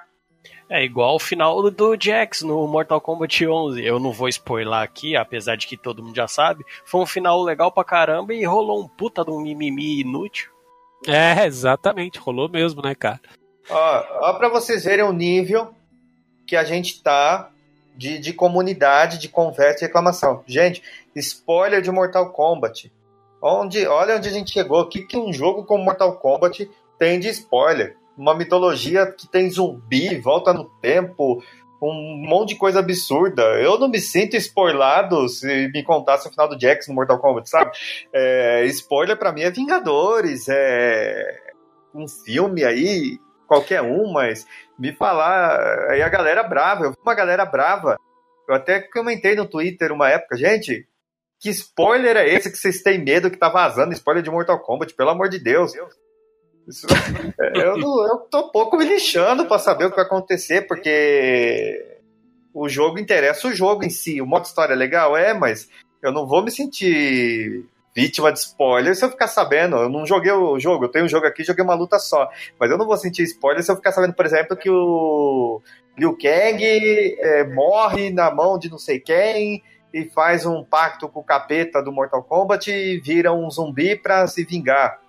É igual o final do Jax no Mortal Kombat 11. Eu não vou spoiler aqui, apesar de que todo mundo já sabe. Foi um final legal pra caramba e rolou um puta de um mimimi inútil. É, exatamente. Rolou mesmo, né, cara? Ó, ó pra vocês verem o nível que a gente tá de, de comunidade, de conversa e reclamação. Gente, spoiler de Mortal Kombat. Onde, olha onde a gente chegou. O que, que um jogo como Mortal Kombat tem de spoiler? uma mitologia que tem zumbi, volta no tempo, um monte de coisa absurda. Eu não me sinto spoilado se me contasse o final do Jax no Mortal Kombat, sabe? É, spoiler para mim é Vingadores, é um filme aí, qualquer um, mas me falar. Aí a galera brava, eu vi uma galera brava. Eu até comentei no Twitter uma época, gente. Que spoiler é esse que vocês têm medo que tá vazando? Spoiler de Mortal Kombat, pelo amor de Deus. Isso, eu, não, eu tô pouco me lixando para saber o que vai acontecer, porque o jogo interessa o jogo em si. O modo história é legal, é, mas eu não vou me sentir vítima de spoiler se eu ficar sabendo. Eu não joguei o jogo, eu tenho um jogo aqui, joguei uma luta só. Mas eu não vou sentir spoiler se eu ficar sabendo, por exemplo, que o Liu Kang é, morre na mão de não sei quem e faz um pacto com o capeta do Mortal Kombat e vira um zumbi pra se vingar.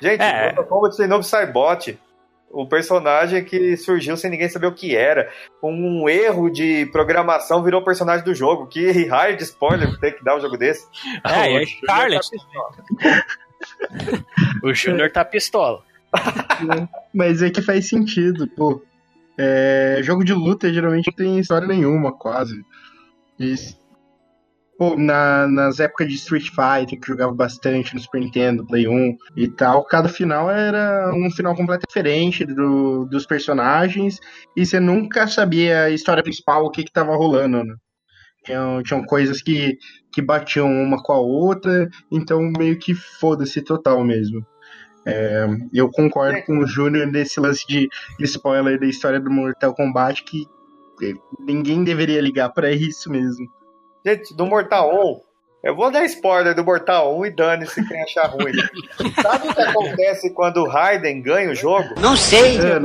Gente, é. Mortal Kombat tem novo Cybot. O personagem que surgiu sem ninguém saber o que era. Um erro de programação virou personagem do jogo. Que raio de spoiler ter que dar um jogo desse. É, é Scarlet. Tá o Júnior tá pistola. Mas é que faz sentido, pô. É, jogo de luta geralmente não tem história nenhuma, quase. E Pô, na, nas épocas de Street Fighter, que jogava bastante no Super Nintendo, Play 1 e tal, cada final era um final completamente diferente do, dos personagens e você nunca sabia a história principal, o que que tava rolando, né? Tinham, tinham coisas que, que batiam uma com a outra, então meio que foda-se total mesmo. É, eu concordo com o Júnior nesse lance de spoiler da história do Mortal Kombat que ninguém deveria ligar para isso mesmo. Gente, do Mortal 1, eu vou dar spoiler do Mortal 1 e dane-se quem achar ruim. Sabe o que acontece quando o Raiden ganha o jogo? Não sei. É,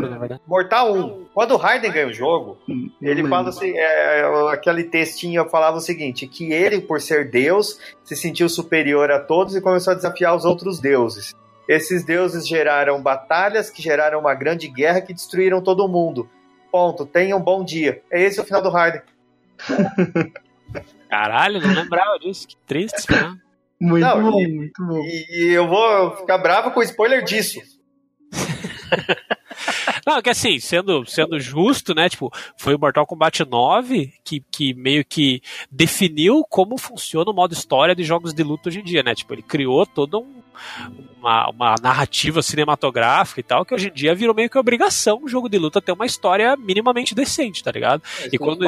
Mortal 1. Quando o Raiden ganha o jogo, ele fala assim, é, aquele textinho falava o seguinte, que ele, por ser Deus, se sentiu superior a todos e começou a desafiar os outros deuses. Esses deuses geraram batalhas que geraram uma grande guerra que destruíram todo mundo. Ponto. Tenham um bom dia. É esse o final do Raiden. Caralho, não lembrava disso. Que triste, né? Muito não, bom, e, muito bom. E, eu vou ficar bravo com o spoiler disso. Não, que assim, sendo, sendo justo, né? Tipo, foi o Mortal Kombat 9 que, que meio que definiu como funciona o modo história de jogos de luta hoje em dia, né? Tipo, ele criou todo um uma, uma narrativa cinematográfica e tal, que hoje em dia virou meio que obrigação o jogo de luta ter uma história minimamente decente, tá ligado? E quando.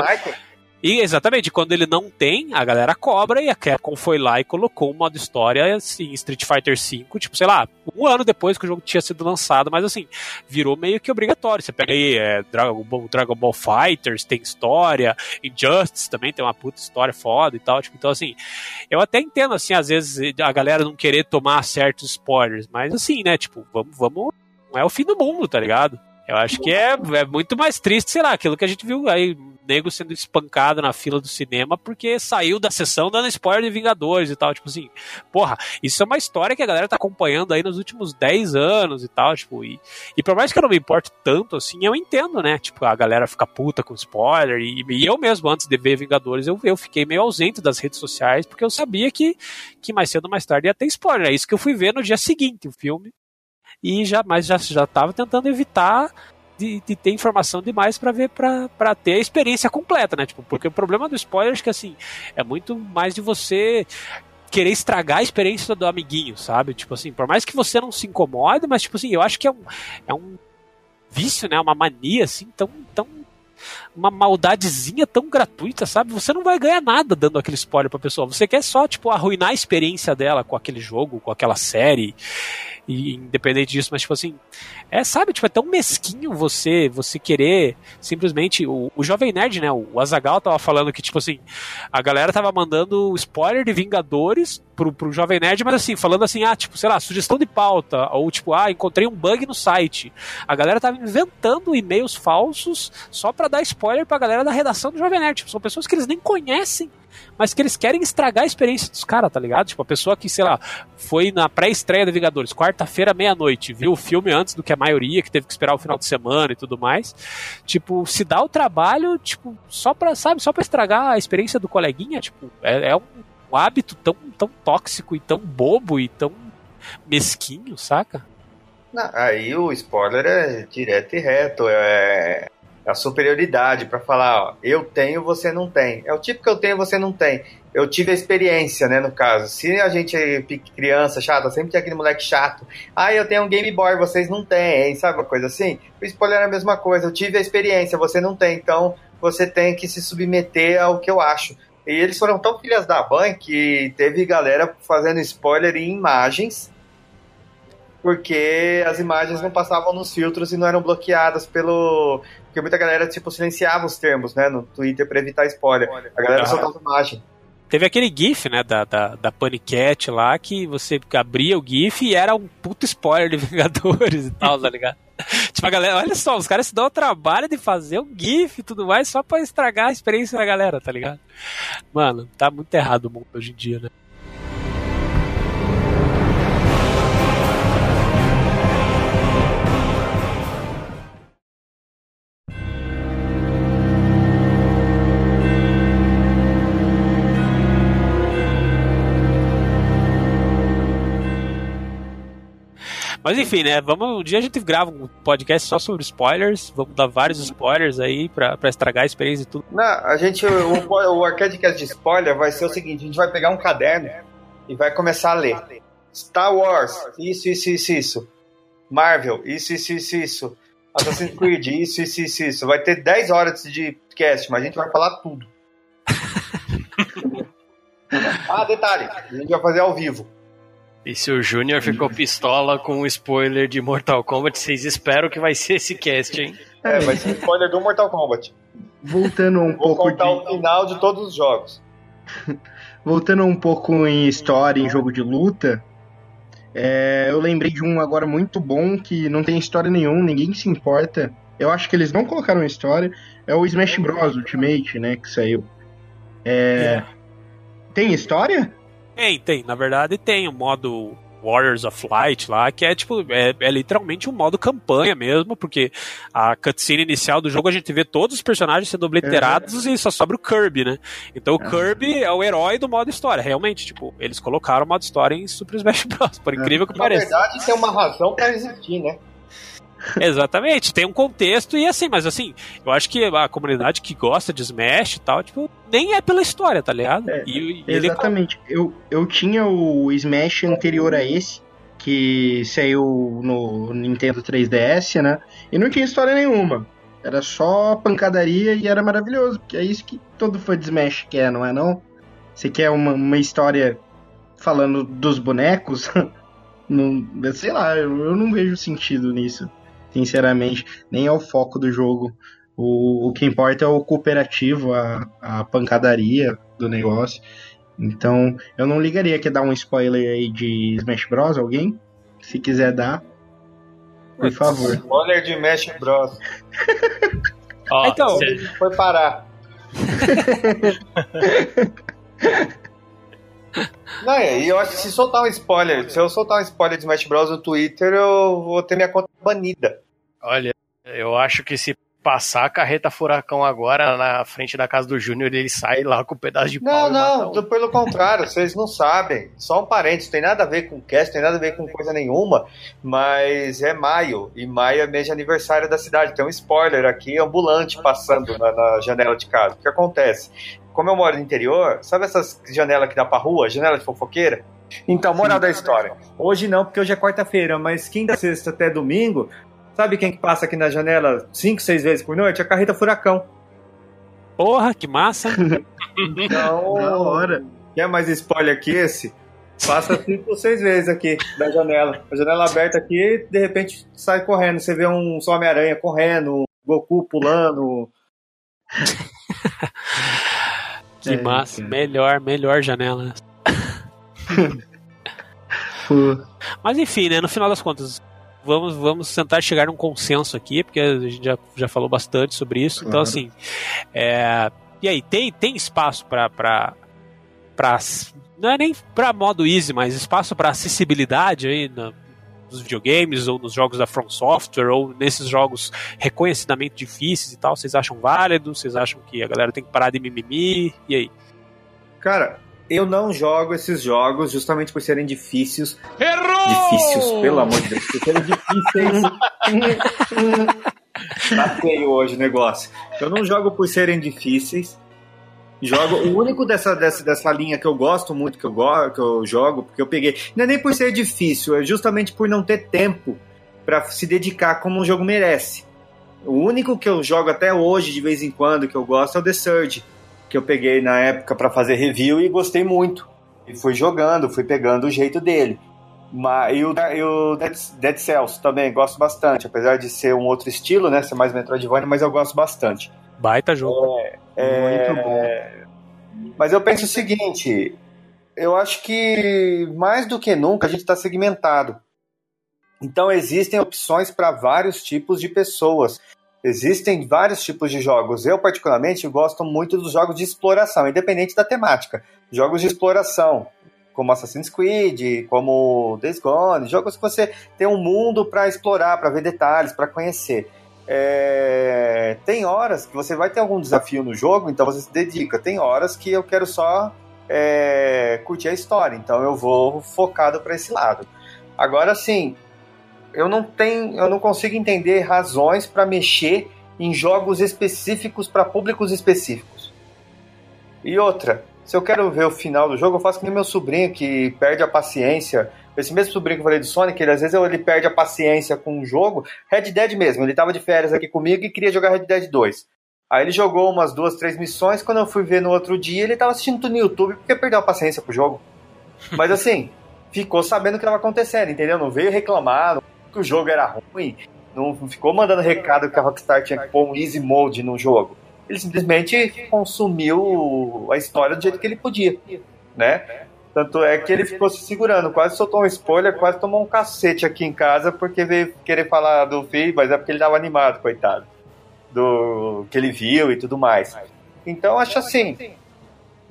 E exatamente, quando ele não tem, a galera cobra e a Capcom foi lá e colocou um modo história assim, Street Fighter V, tipo, sei lá, um ano depois que o jogo tinha sido lançado, mas assim, virou meio que obrigatório. Você pega aí é, Dragon, Ball, Dragon Ball Fighters, tem história, Injustice também tem uma puta história foda e tal. Tipo, então, assim, eu até entendo, assim, às vezes a galera não querer tomar certos spoilers, mas assim, né, tipo, vamos, vamos. Não é o fim do mundo, tá ligado? Eu acho que é, é muito mais triste, sei lá, aquilo que a gente viu aí nego sendo espancado na fila do cinema porque saiu da sessão dando spoiler de Vingadores e tal. Tipo assim, porra, isso é uma história que a galera tá acompanhando aí nos últimos 10 anos e tal, tipo, e, e por mais que eu não me importe tanto assim, eu entendo, né? Tipo, a galera fica puta com spoiler e, e eu mesmo, antes de ver Vingadores, eu, eu fiquei meio ausente das redes sociais porque eu sabia que, que mais cedo ou mais tarde ia ter spoiler. É isso que eu fui ver no dia seguinte, o filme. E já, mas já, já tava tentando evitar de, de ter informação demais para ver, para ter a experiência completa, né? Tipo, porque o problema do spoiler é que, assim, é muito mais de você querer estragar a experiência do amiguinho, sabe? Tipo assim, por mais que você não se incomode, mas, tipo assim, eu acho que é um, é um vício, né? Uma mania, assim, tão, tão uma maldadezinha tão gratuita, sabe? Você não vai ganhar nada dando aquele spoiler pra pessoa. Você quer só, tipo, arruinar a experiência dela com aquele jogo, com aquela série e independente disso, mas tipo assim, é, sabe, tipo, é tão mesquinho você você querer simplesmente o, o jovem nerd, né, o Azagal tava falando que tipo assim, a galera tava mandando spoiler de Vingadores pro, pro jovem nerd, mas assim, falando assim, ah, tipo, sei lá, sugestão de pauta ou tipo, ah, encontrei um bug no site. A galera tava inventando e-mails falsos só para dar spoiler pra galera da redação do jovem nerd, tipo, são pessoas que eles nem conhecem mas que eles querem estragar a experiência dos caras, tá ligado? Tipo, a pessoa que, sei lá, foi na pré-estreia da Vingadores, quarta-feira, meia-noite, viu o filme antes do que a maioria, que teve que esperar o final de semana e tudo mais. Tipo, se dá o trabalho, tipo, só pra, sabe, só pra estragar a experiência do coleguinha, tipo, é, é um, um hábito tão, tão tóxico e tão bobo e tão mesquinho, saca? Aí o spoiler é direto e reto, é, a superioridade para falar, ó, eu tenho, você não tem. É o tipo que eu tenho, você não tem. Eu tive a experiência, né, no caso. Se a gente é criança chata, sempre tem aquele moleque chato. Ah, eu tenho um Game Boy, vocês não têm, sabe uma coisa assim? O spoiler é a mesma coisa. Eu tive a experiência, você não tem. Então, você tem que se submeter ao que eu acho. E eles foram tão filhas da mãe que teve galera fazendo spoiler em imagens porque as imagens não passavam nos filtros e não eram bloqueadas pelo. Porque muita galera, tipo, silenciava os termos, né, no Twitter para evitar spoiler. A galera uhum. soltava imagem. Teve aquele GIF, né, da, da, da Panicat lá, que você abria o GIF e era um puto spoiler de Vingadores e tal, tá ligado? tipo, a galera, olha só, os caras se dão o trabalho de fazer um GIF e tudo mais só pra estragar a experiência da galera, tá ligado? Mano, tá muito errado o mundo hoje em dia, né? Mas enfim, né? Vamos, um dia a gente grava um podcast só sobre spoilers. Vamos dar vários spoilers aí pra, pra estragar a experiência e tudo. Não, a gente. O, o Arcadecast de spoiler vai ser o seguinte: a gente vai pegar um caderno e vai começar a ler. Star Wars, isso, isso, isso, isso. Marvel, isso, isso, isso, isso. Assassin's Creed, isso, isso, isso, isso. Vai ter 10 horas de cast, mas a gente vai falar tudo. ah, detalhe, a gente vai fazer ao vivo. E se o Júnior ficou pistola com o spoiler de Mortal Kombat, vocês esperam que vai ser esse cast, hein? É, vai ser spoiler do Mortal Kombat. Voltando um Vou pouco. Vou contar de... o final de todos os jogos. Voltando um pouco em história, em jogo de luta, é, eu lembrei de um agora muito bom que não tem história nenhuma, ninguém se importa. Eu acho que eles não colocaram história. É o Smash Bros. Ultimate, né? Que saiu. É... é. Tem história? Tem, tem. Na verdade, tem o modo Warriors of Light lá, que é tipo, é, é, literalmente um modo campanha mesmo, porque a cutscene inicial do jogo a gente vê todos os personagens sendo obliterados é. e só sobra o Kirby, né? Então o é. Kirby é o herói do modo história, realmente, tipo, eles colocaram o modo história em Super Smash Bros, por incrível que Na pareça. Na verdade, tem uma razão para existir, né? Exatamente, tem um contexto e assim, mas assim, eu acho que a comunidade que gosta de Smash e tal, tipo, nem é pela história, tá ligado? É, e, e exatamente. Ele... Eu, eu tinha o Smash anterior a esse, que saiu no Nintendo 3DS, né? E não tinha história nenhuma. Era só pancadaria e era maravilhoso, porque é isso que todo fã de Smash quer, não é não? Você quer uma, uma história falando dos bonecos? não, sei lá, eu, eu não vejo sentido nisso, sinceramente. Nem é o foco do jogo. O, o que importa é o cooperativo, a, a pancadaria do negócio. Então, eu não ligaria que dar um spoiler aí de Smash Bros. Alguém? Se quiser dar, por favor. Spoiler de Smash Bros. Ó, Então, cê- Foi parar. Não, e eu acho que se soltar um spoiler, se eu soltar um spoiler de Smash Bros no Twitter, eu vou ter minha conta banida. Olha, eu acho que se passar a carreta furacão agora na frente da casa do Júnior, ele sai lá com um pedaço de Não, pau mata não, um. pelo contrário, vocês não sabem. Só um parênteses, tem nada a ver com cast, tem nada a ver com coisa nenhuma, mas é maio, e maio é mês de aniversário da cidade. Tem um spoiler aqui, ambulante, passando na, na janela de casa. O que acontece? Como eu moro no interior, sabe essas janelas que dá pra rua, janela de fofoqueira? Então, moral da história. Hoje não, porque hoje é quarta-feira, mas quinta, sexta até domingo, sabe quem que passa aqui na janela cinco, seis vezes por noite? A carreta furacão. Porra, que massa. Então, Da hora. Quer mais spoiler que esse? Passa cinco ou seis vezes aqui da janela. A janela aberta aqui, de repente sai correndo. Você vê um Homem-Aranha correndo, um Goku pulando. Que É, massa. cara. Melhor, melhor janela. Mas enfim, né? No final das contas, vamos, vamos tentar chegar num consenso aqui, porque a gente já, já falou bastante sobre isso. Então, Claro. assim. é, E aí, tem, tem espaço para. Não é nem para modo easy, mas espaço para acessibilidade aí na- nos videogames ou nos jogos da From Software ou nesses jogos reconhecidamente difíceis e tal. Vocês acham válido? Vocês acham que a galera tem que parar de mimimi? E aí? Cara, eu não jogo esses jogos justamente por serem difíceis. Difíceis, pelo amor de Deus. Por serem difíceis. tá feio hoje o negócio. Eu não jogo por serem difíceis. Jogo. O único dessa, dessa, dessa linha que eu gosto muito, que eu, go, que eu jogo, porque eu peguei. Não é nem por ser difícil, é justamente por não ter tempo pra se dedicar como o jogo merece. O único que eu jogo até hoje, de vez em quando, que eu gosto é o The Surge que eu peguei na época para fazer review e gostei muito. E fui jogando, fui pegando o jeito dele. Mas, e o, e o Dead, Dead Cells também gosto bastante, apesar de ser um outro estilo, né? Ser mais Metroidvania, mas eu gosto bastante. Baita jogo. É, muito bom. Mas eu penso o seguinte: eu acho que mais do que nunca a gente está segmentado. Então existem opções para vários tipos de pessoas. Existem vários tipos de jogos. Eu, particularmente, gosto muito dos jogos de exploração, independente da temática. Jogos de exploração, como Assassin's Creed, como Days Gone, jogos que você tem um mundo para explorar, para ver detalhes, para conhecer. É, Tem horas que você vai ter algum desafio no jogo, então você se dedica. Tem horas que eu quero só é, curtir a história, então eu vou focado para esse lado. Agora, sim, eu não tenho, eu não consigo entender razões para mexer em jogos específicos para públicos específicos. E outra, se eu quero ver o final do jogo, eu faço que nem meu sobrinho que perde a paciência. Esse mesmo sobrinho que eu falei do Sonic, ele, às vezes ele perde a paciência com um jogo. Red Dead mesmo, ele tava de férias aqui comigo e queria jogar Red Dead 2. Aí ele jogou umas duas, três missões. Quando eu fui ver no outro dia, ele tava assistindo tudo no YouTube porque perdeu a paciência pro jogo. Mas assim, ficou sabendo o que estava acontecendo, entendeu? Não veio reclamar que o jogo era ruim, não ficou mandando recado que a Rockstar tinha que pôr um easy mode no jogo. Ele simplesmente consumiu a história do jeito que ele podia, né? Tanto é que ele ficou se segurando, quase soltou um spoiler, quase tomou um cacete aqui em casa porque veio querer falar do filho, mas é porque ele estava animado, coitado, do que ele viu e tudo mais. Então acho assim,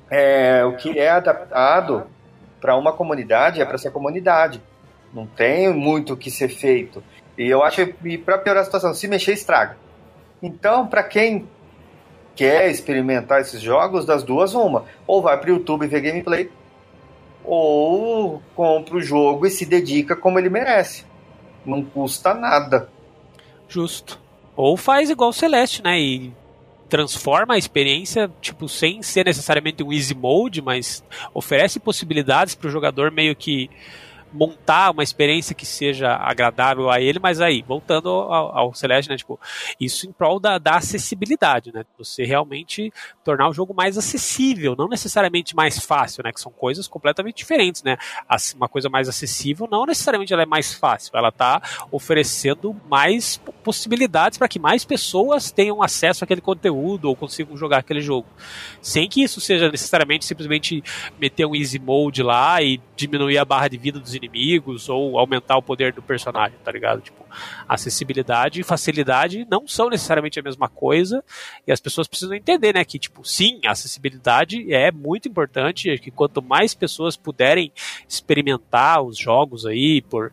é, o que é adaptado para uma comunidade é para essa comunidade. Não tem muito o que ser feito. E eu acho que para piorar a situação, se mexer estraga. Então, para quem quer experimentar esses jogos, das duas uma, ou vai para o YouTube ver gameplay, ou compra o jogo e se dedica como ele merece. Não custa nada. Justo. Ou faz igual o Celeste, né? E transforma a experiência, tipo, sem ser necessariamente um easy mode, mas oferece possibilidades para o jogador meio que montar uma experiência que seja agradável a ele, mas aí, voltando ao, ao Celeste, né, tipo, isso em prol da, da acessibilidade, né, você realmente tornar o jogo mais acessível, não necessariamente mais fácil, né, que são coisas completamente diferentes, né, uma coisa mais acessível não necessariamente ela é mais fácil, ela está oferecendo mais possibilidades para que mais pessoas tenham acesso àquele conteúdo ou consigam jogar aquele jogo, sem que isso seja necessariamente simplesmente meter um easy mode lá e diminuir a barra de vida dos inimigos ou aumentar o poder do personagem, tá ligado? Tipo, acessibilidade e facilidade não são necessariamente a mesma coisa e as pessoas precisam entender, né, que tipo, sim, acessibilidade é muito importante, que quanto mais pessoas puderem experimentar os jogos aí por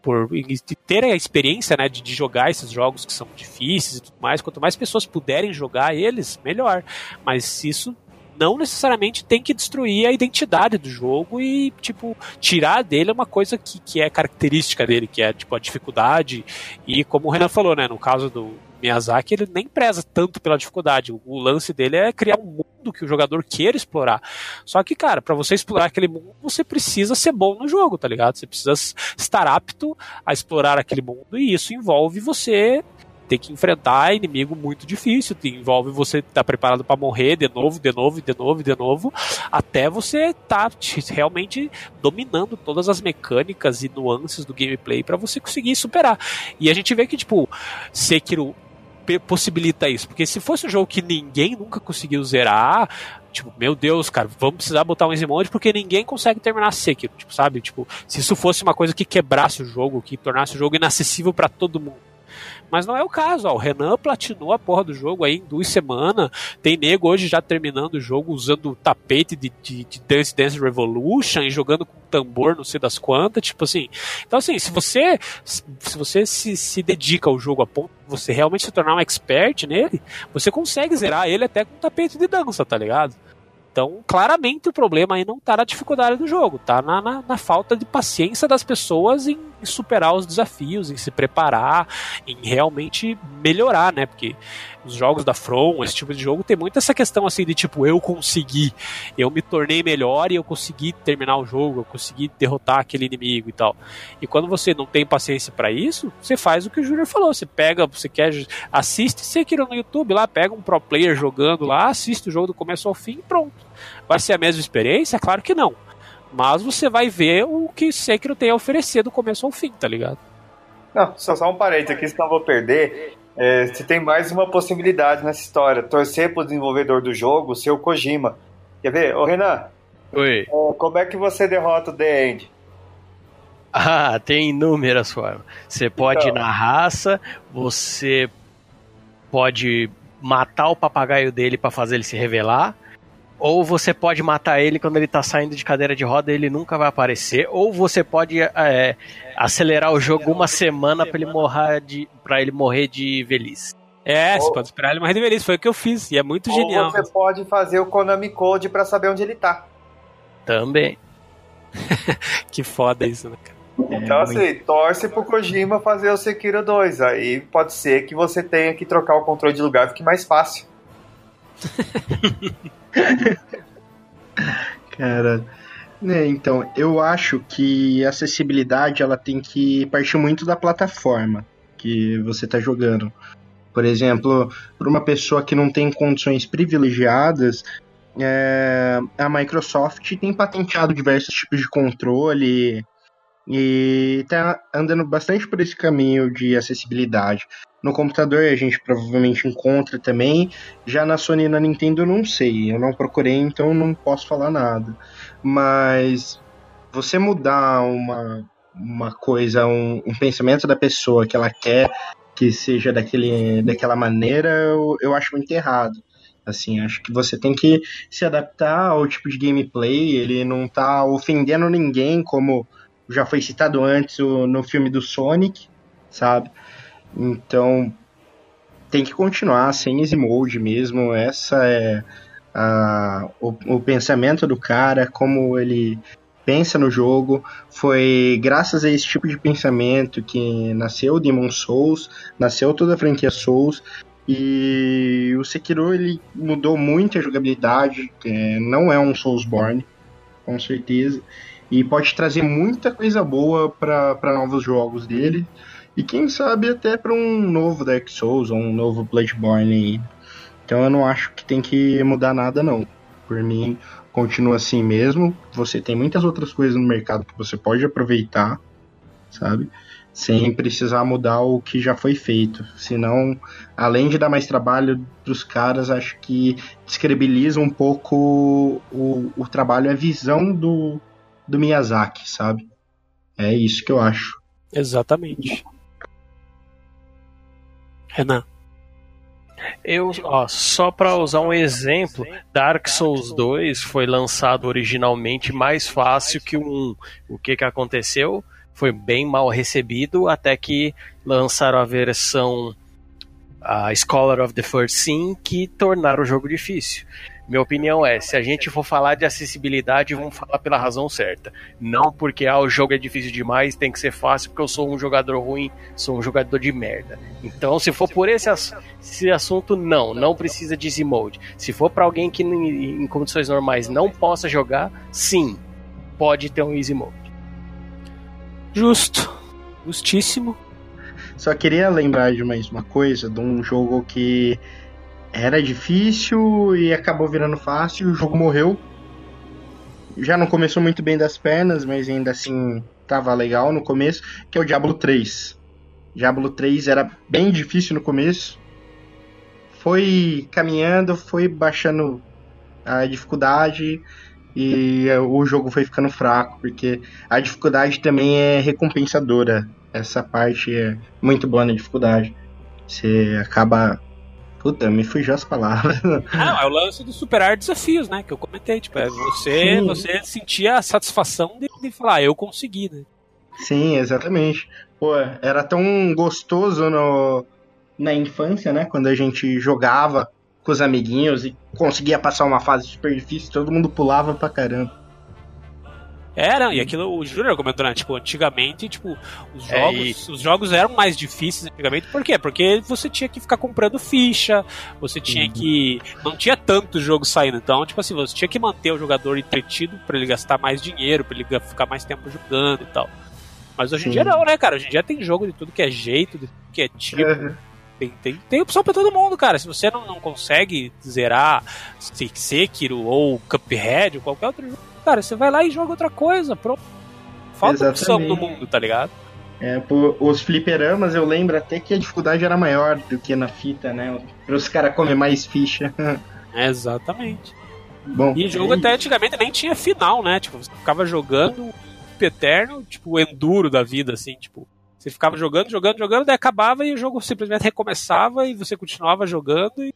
por ter a experiência né, de, de, jogar esses jogos que são difíceis e tudo mais, quanto mais pessoas puderem jogar eles, melhor. Mas isso não necessariamente tem que destruir a identidade do jogo e, tipo, tirar dele uma coisa que, que é característica dele, que é, tipo, a dificuldade. E como o Renan falou, né, no caso do Miyazaki, ele nem preza tanto pela dificuldade. O lance dele é criar um mundo que o jogador queira explorar. Só que, cara, para você explorar aquele mundo, você precisa ser bom no jogo, tá ligado? Você precisa estar apto a explorar aquele mundo e isso envolve você ter que enfrentar inimigo muito difícil, envolve você estar tá preparado para morrer de novo, de novo, de novo, de novo, até você estar tá realmente dominando todas as mecânicas e nuances do gameplay para você conseguir superar. E a gente vê que tipo Sekiro possibilita isso, porque se fosse um jogo que ninguém nunca conseguiu zerar, tipo, meu Deus, cara, vamos precisar botar um easy mode porque ninguém consegue terminar Sekiro, tipo, sabe? Tipo, se isso fosse uma coisa que quebrasse o jogo, que tornasse o jogo inacessível para todo mundo. Mas não é o caso, ó. o Renan platinou a porra do jogo aí em duas semanas. Tem nego hoje já terminando o jogo usando o tapete de, de, de, Dance Dance Revolution e jogando com tambor, não sei das quantas, tipo assim. Então assim, se você se você se, se dedica ao jogo a ponto de você realmente se tornar um expert nele, você consegue zerar ele até com tapete de dança, tá ligado? Então, claramente o problema aí não está na dificuldade do jogo, tá na, na, na, falta de paciência das pessoas em, em, superar os desafios, em se preparar, em realmente melhorar, né? Porque os jogos da From, esse tipo de jogo, tem muito essa questão assim de tipo, eu consegui, eu me tornei melhor e eu consegui terminar o jogo, eu consegui derrotar aquele inimigo e tal. E quando você não tem paciência para isso, você faz o que o Júnior falou, você pega, você quer, assiste Sekiro no YouTube lá, pega um pro player jogando lá, assiste o jogo do começo ao fim e pronto. Vai ser a mesma experiência? Claro que não. Mas você vai ver o que Sekiro tem a oferecer do começo ao fim, tá ligado? Não, só, só um parênteses aqui, senão eu vou perder. É, você tem mais uma possibilidade nessa história. Torcer pro desenvolvedor do jogo, ser o Kojima. Quer ver? Ô Renan. Oi. É, como é que você derrota o The End? Ah, tem inúmeras formas. Você pode então. ir na raça, você pode matar o papagaio dele para fazer ele se revelar. Ou você pode matar ele quando ele tá saindo de cadeira de roda e ele nunca vai aparecer. Ou você pode é, acelerar o jogo uma semana para ele morrer de para ele morrer de velhice. É, ou, você pode esperar ele morrer de velhice, foi o que eu fiz, e é muito genial. Ou você pode fazer o Konami Code para saber onde ele tá. Também. que foda isso, né, cara? Então, é, assim, muito... torce pro Kojima fazer o Sekiro 2. Aí pode ser que você tenha que trocar o controle de lugar, fique mais fácil. Cara, né, então, eu acho que a acessibilidade ela tem que partir muito da plataforma que você está jogando. Por exemplo, para uma pessoa que não tem condições privilegiadas, é, a Microsoft tem patenteado diversos tipos de controle e está andando bastante por esse caminho de acessibilidade. No computador a gente provavelmente encontra também. Já na Sony e na Nintendo eu não sei. Eu não procurei, então não posso falar nada. Mas você mudar uma, uma coisa, um, um pensamento da pessoa que ela quer que seja daquele, daquela maneira, eu, eu acho muito errado. Assim, acho que você tem que se adaptar ao tipo de gameplay, ele não tá ofendendo ninguém, como já foi citado antes no filme do Sonic, sabe? Então tem que continuar sem easy mode mesmo. Essa é a, o, o pensamento do cara, como ele pensa no jogo. Foi graças a esse tipo de pensamento que nasceu o Demon Souls, nasceu toda a franquia Souls. E o Sekiro ele mudou muito a jogabilidade, não é um Soulsborne, com certeza. E pode trazer muita coisa boa para novos jogos dele. E quem sabe até para um novo Dark Souls ou um novo Bloodborne. Então eu não acho que tem que mudar nada não. Por mim, continua assim mesmo. Você tem muitas outras coisas no mercado que você pode aproveitar, sabe? Sem precisar mudar o que já foi feito. Senão, além de dar mais trabalho dos caras, acho que descredibiliza um pouco o, o trabalho, a visão do, do Miyazaki, sabe? É isso que eu acho. Exatamente. Renan. Eu, ó, só para usar um exemplo, Dark Souls 2 foi lançado originalmente mais fácil que o 1. O que que aconteceu? Foi bem mal recebido até que lançaram a versão a Scholar of the First Sin que tornaram o jogo difícil. Minha opinião é, se a gente for falar de acessibilidade, vamos falar pela razão certa. Não porque ah, o jogo é difícil demais, tem que ser fácil, porque eu sou um jogador ruim, sou um jogador de merda. Então, se for por esse, esse assunto, não, não precisa de easy mode. Se for para alguém que em condições normais não possa jogar, sim, pode ter um easy mode. Justo. Justíssimo. Só queria lembrar de mais uma coisa, de um jogo que era difícil e acabou virando fácil. O jogo morreu. Já não começou muito bem das pernas, mas ainda assim tava legal no começo. Que é o Diablo 3. Diablo 3 era bem difícil no começo. Foi caminhando, foi baixando a dificuldade e o jogo foi ficando fraco, porque a dificuldade também é recompensadora. Essa parte é muito boa na dificuldade. Você acaba Puta, me fugiu as palavras. Não, é o lance de superar desafios, né? Que eu comentei. Tipo, é você, você sentia a satisfação de, de falar, ah, eu consegui, né? Sim, exatamente. Pô, era tão gostoso no, na infância, né? Quando a gente jogava com os amiguinhos e conseguia passar uma fase super difícil, todo mundo pulava pra caramba. Era, e aquilo o Júnior comentou, né? Tipo, antigamente, tipo, os é, jogos, é, os jogos eram mais difíceis antigamente. Por quê? Porque você tinha que ficar comprando ficha, você tinha uhum. que. Não tinha tanto jogo saindo. Então, tipo assim, você tinha que manter o jogador entretido para ele gastar mais dinheiro, para ele ficar mais tempo jogando e tal. Mas hoje em dia não, né, cara? Hoje em dia tem jogo de tudo que é jeito, de tudo que é tipo. Uhum. Tem, tem, tem opção para todo mundo, cara. Se você não, não consegue zerar Sekiro ou Cuphead ou qualquer outro jogo, cara, você vai lá e joga outra coisa, pronto. Falta Exatamente. opção no mundo, tá ligado? É, por, os fliperamas eu lembro até que a dificuldade era maior do que na fita, né? Para os caras comer mais ficha. Exatamente. Bom, e jogo é até antigamente nem tinha final, né? Tipo, você ficava jogando eterno, tipo, o enduro da vida, assim, tipo. Você ficava jogando, jogando, jogando, daí acabava e o jogo simplesmente recomeçava e você continuava jogando e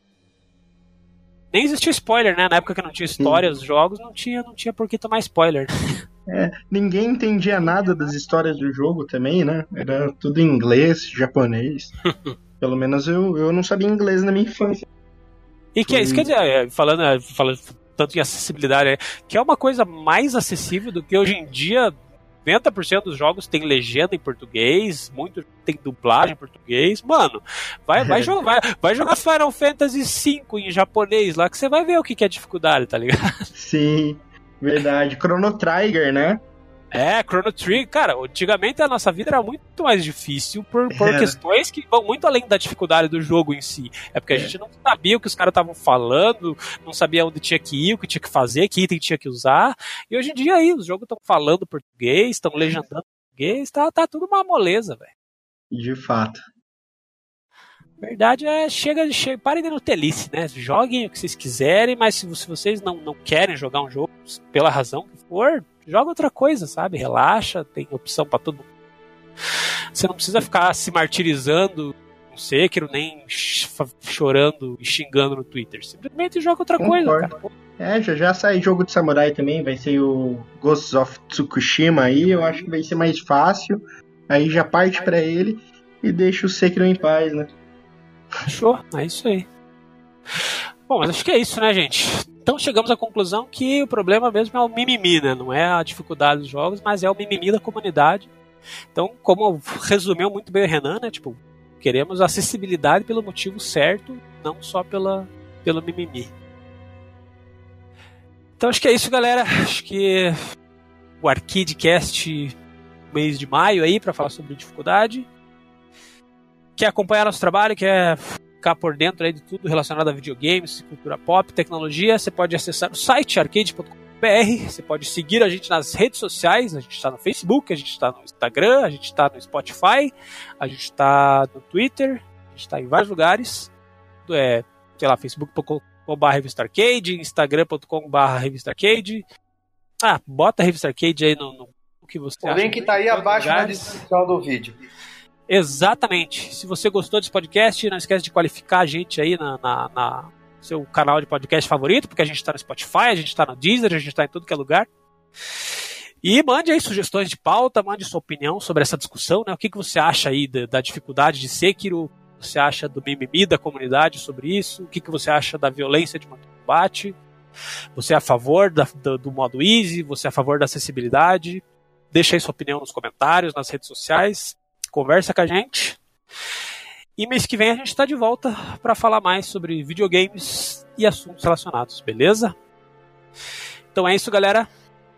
nem existia spoiler, né? Na época que não tinha história, os jogos não tinha, não tinha por que tomar spoiler. É, ninguém entendia nada das histórias do jogo também, né? Era tudo em inglês, japonês. Pelo menos eu, eu não sabia inglês na minha infância. E que é isso quer dizer, é, falando, é, falando tanto em acessibilidade, que é uma coisa mais acessível do que hoje em dia 90% dos jogos tem legenda em português, muito tem dublagem em português. Mano, vai, vai, jogar, vai, vai jogar Final Fantasy V em japonês lá que você vai ver o que, que é dificuldade, tá ligado? Sim, verdade. Chrono Trigger, né? É, Chrono Trigger, cara, antigamente a nossa vida era muito mais difícil por, por é. questões que vão muito além da dificuldade do jogo em si. É porque a é. gente não sabia o que os caras estavam falando, não sabia onde tinha que ir, o que tinha que fazer, que item tinha que usar. E hoje em dia aí, os jogos estão falando português, estão legendando português, tá, tá tudo uma moleza, velho. De fato. Verdade é, chega, chega parem de nutelice, né? Joguem o que vocês quiserem, mas se, se vocês não, não querem jogar um jogo, pela razão que for, joga outra coisa, sabe? Relaxa, tem opção para todo mundo. Você não precisa ficar se martirizando no Sekiro, nem chorando e xingando no Twitter. Simplesmente joga outra Concordo. coisa, cara. É, já, já sai jogo de samurai também, vai ser o Ghosts of Tsukushima aí, eu acho que vai ser mais fácil. Aí já parte para ele e deixa o Sekiro em paz, né? Show, é isso aí. Bom, mas acho que é isso, né, gente? Então chegamos à conclusão que o problema mesmo é o mimimi, né? Não é a dificuldade dos jogos, mas é o mimimi da comunidade. Então, como resumiu muito bem o Renan, né? Tipo, queremos acessibilidade pelo motivo certo, não só pela, pelo mimimi. Então acho que é isso, galera. Acho que o ArcadeCast mês de maio aí para falar sobre dificuldade. Quer acompanhar nosso trabalho, quer ficar por dentro aí de tudo relacionado a videogames, cultura pop, tecnologia, você pode acessar o site arcade.com.br, você pode seguir a gente nas redes sociais, a gente está no Facebook, a gente está no Instagram, a gente está no Spotify, a gente está no Twitter, a gente está em vários lugares, é, sei lá, facebook.com.br revista arcade, instagram.com.br revista arcade, ah, bota a revista arcade aí no, no que você O link tá aí abaixo na lugares. descrição do vídeo. Exatamente. Se você gostou desse podcast, não esquece de qualificar a gente aí na, na- na seu canal de podcast favorito, porque a gente está no Spotify, a gente está no Deezer, a gente está em tudo que é lugar. E mande aí sugestões de pauta, mande sua opinião sobre essa discussão, né? O que, que você acha aí da, da dificuldade de Sekiro? O que você acha do mimimi da comunidade sobre isso? O que, que você acha da violência de combate? Você é a favor da- do, do modo easy? Você é a favor da acessibilidade? Deixa aí sua opinião nos comentários, nas redes sociais conversa com a gente. E mês que vem a gente está de volta para falar mais sobre videogames e assuntos relacionados, beleza? Então é isso, galera.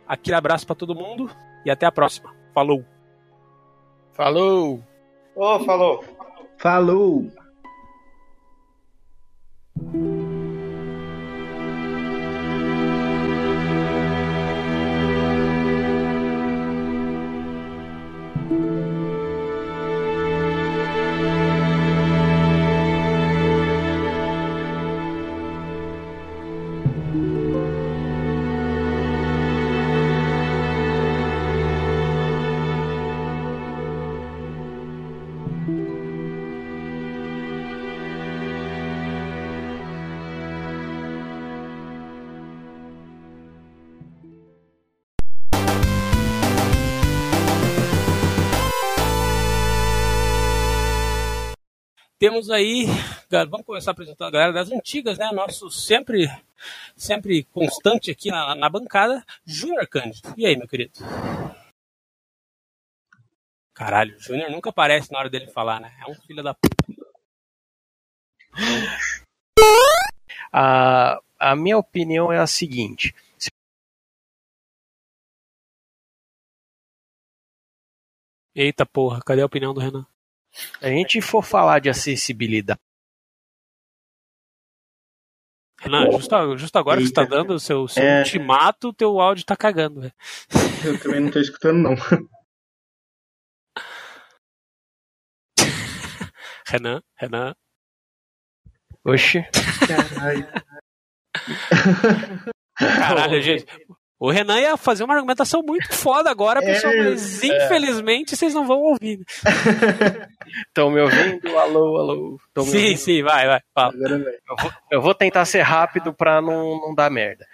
Aquele abraço para todo mundo e até a próxima. Falou! Falou! Ô, falou. Falou! Temos aí, vamos começar apresentando a galera das antigas, né? Nosso sempre, sempre constante aqui na, na bancada, Júnior Cândido. E aí, meu querido? Caralho, o Júnior nunca aparece na hora dele falar, né? É um filho da puta. A, a minha opinião é a seguinte: Eita porra, cadê a opinião do Renan? A gente for falar de acessibilidade, Renan, justo, justo agora que você tá Eita. dando o seu, seu É. ultimato, o teu áudio tá cagando, velho. Eu também não tô escutando, não. Renan, Renan. oxe, Caralho. Caralho, gente. O Renan ia fazer uma argumentação muito foda agora, É, pessoal, mas infelizmente vocês não vão ouvir. estão me ouvindo? Alô, alô. Tão Sim, ouvindo? sim, vai, vai. Eu vou, eu vou tentar ser rápido pra não, não dar merda.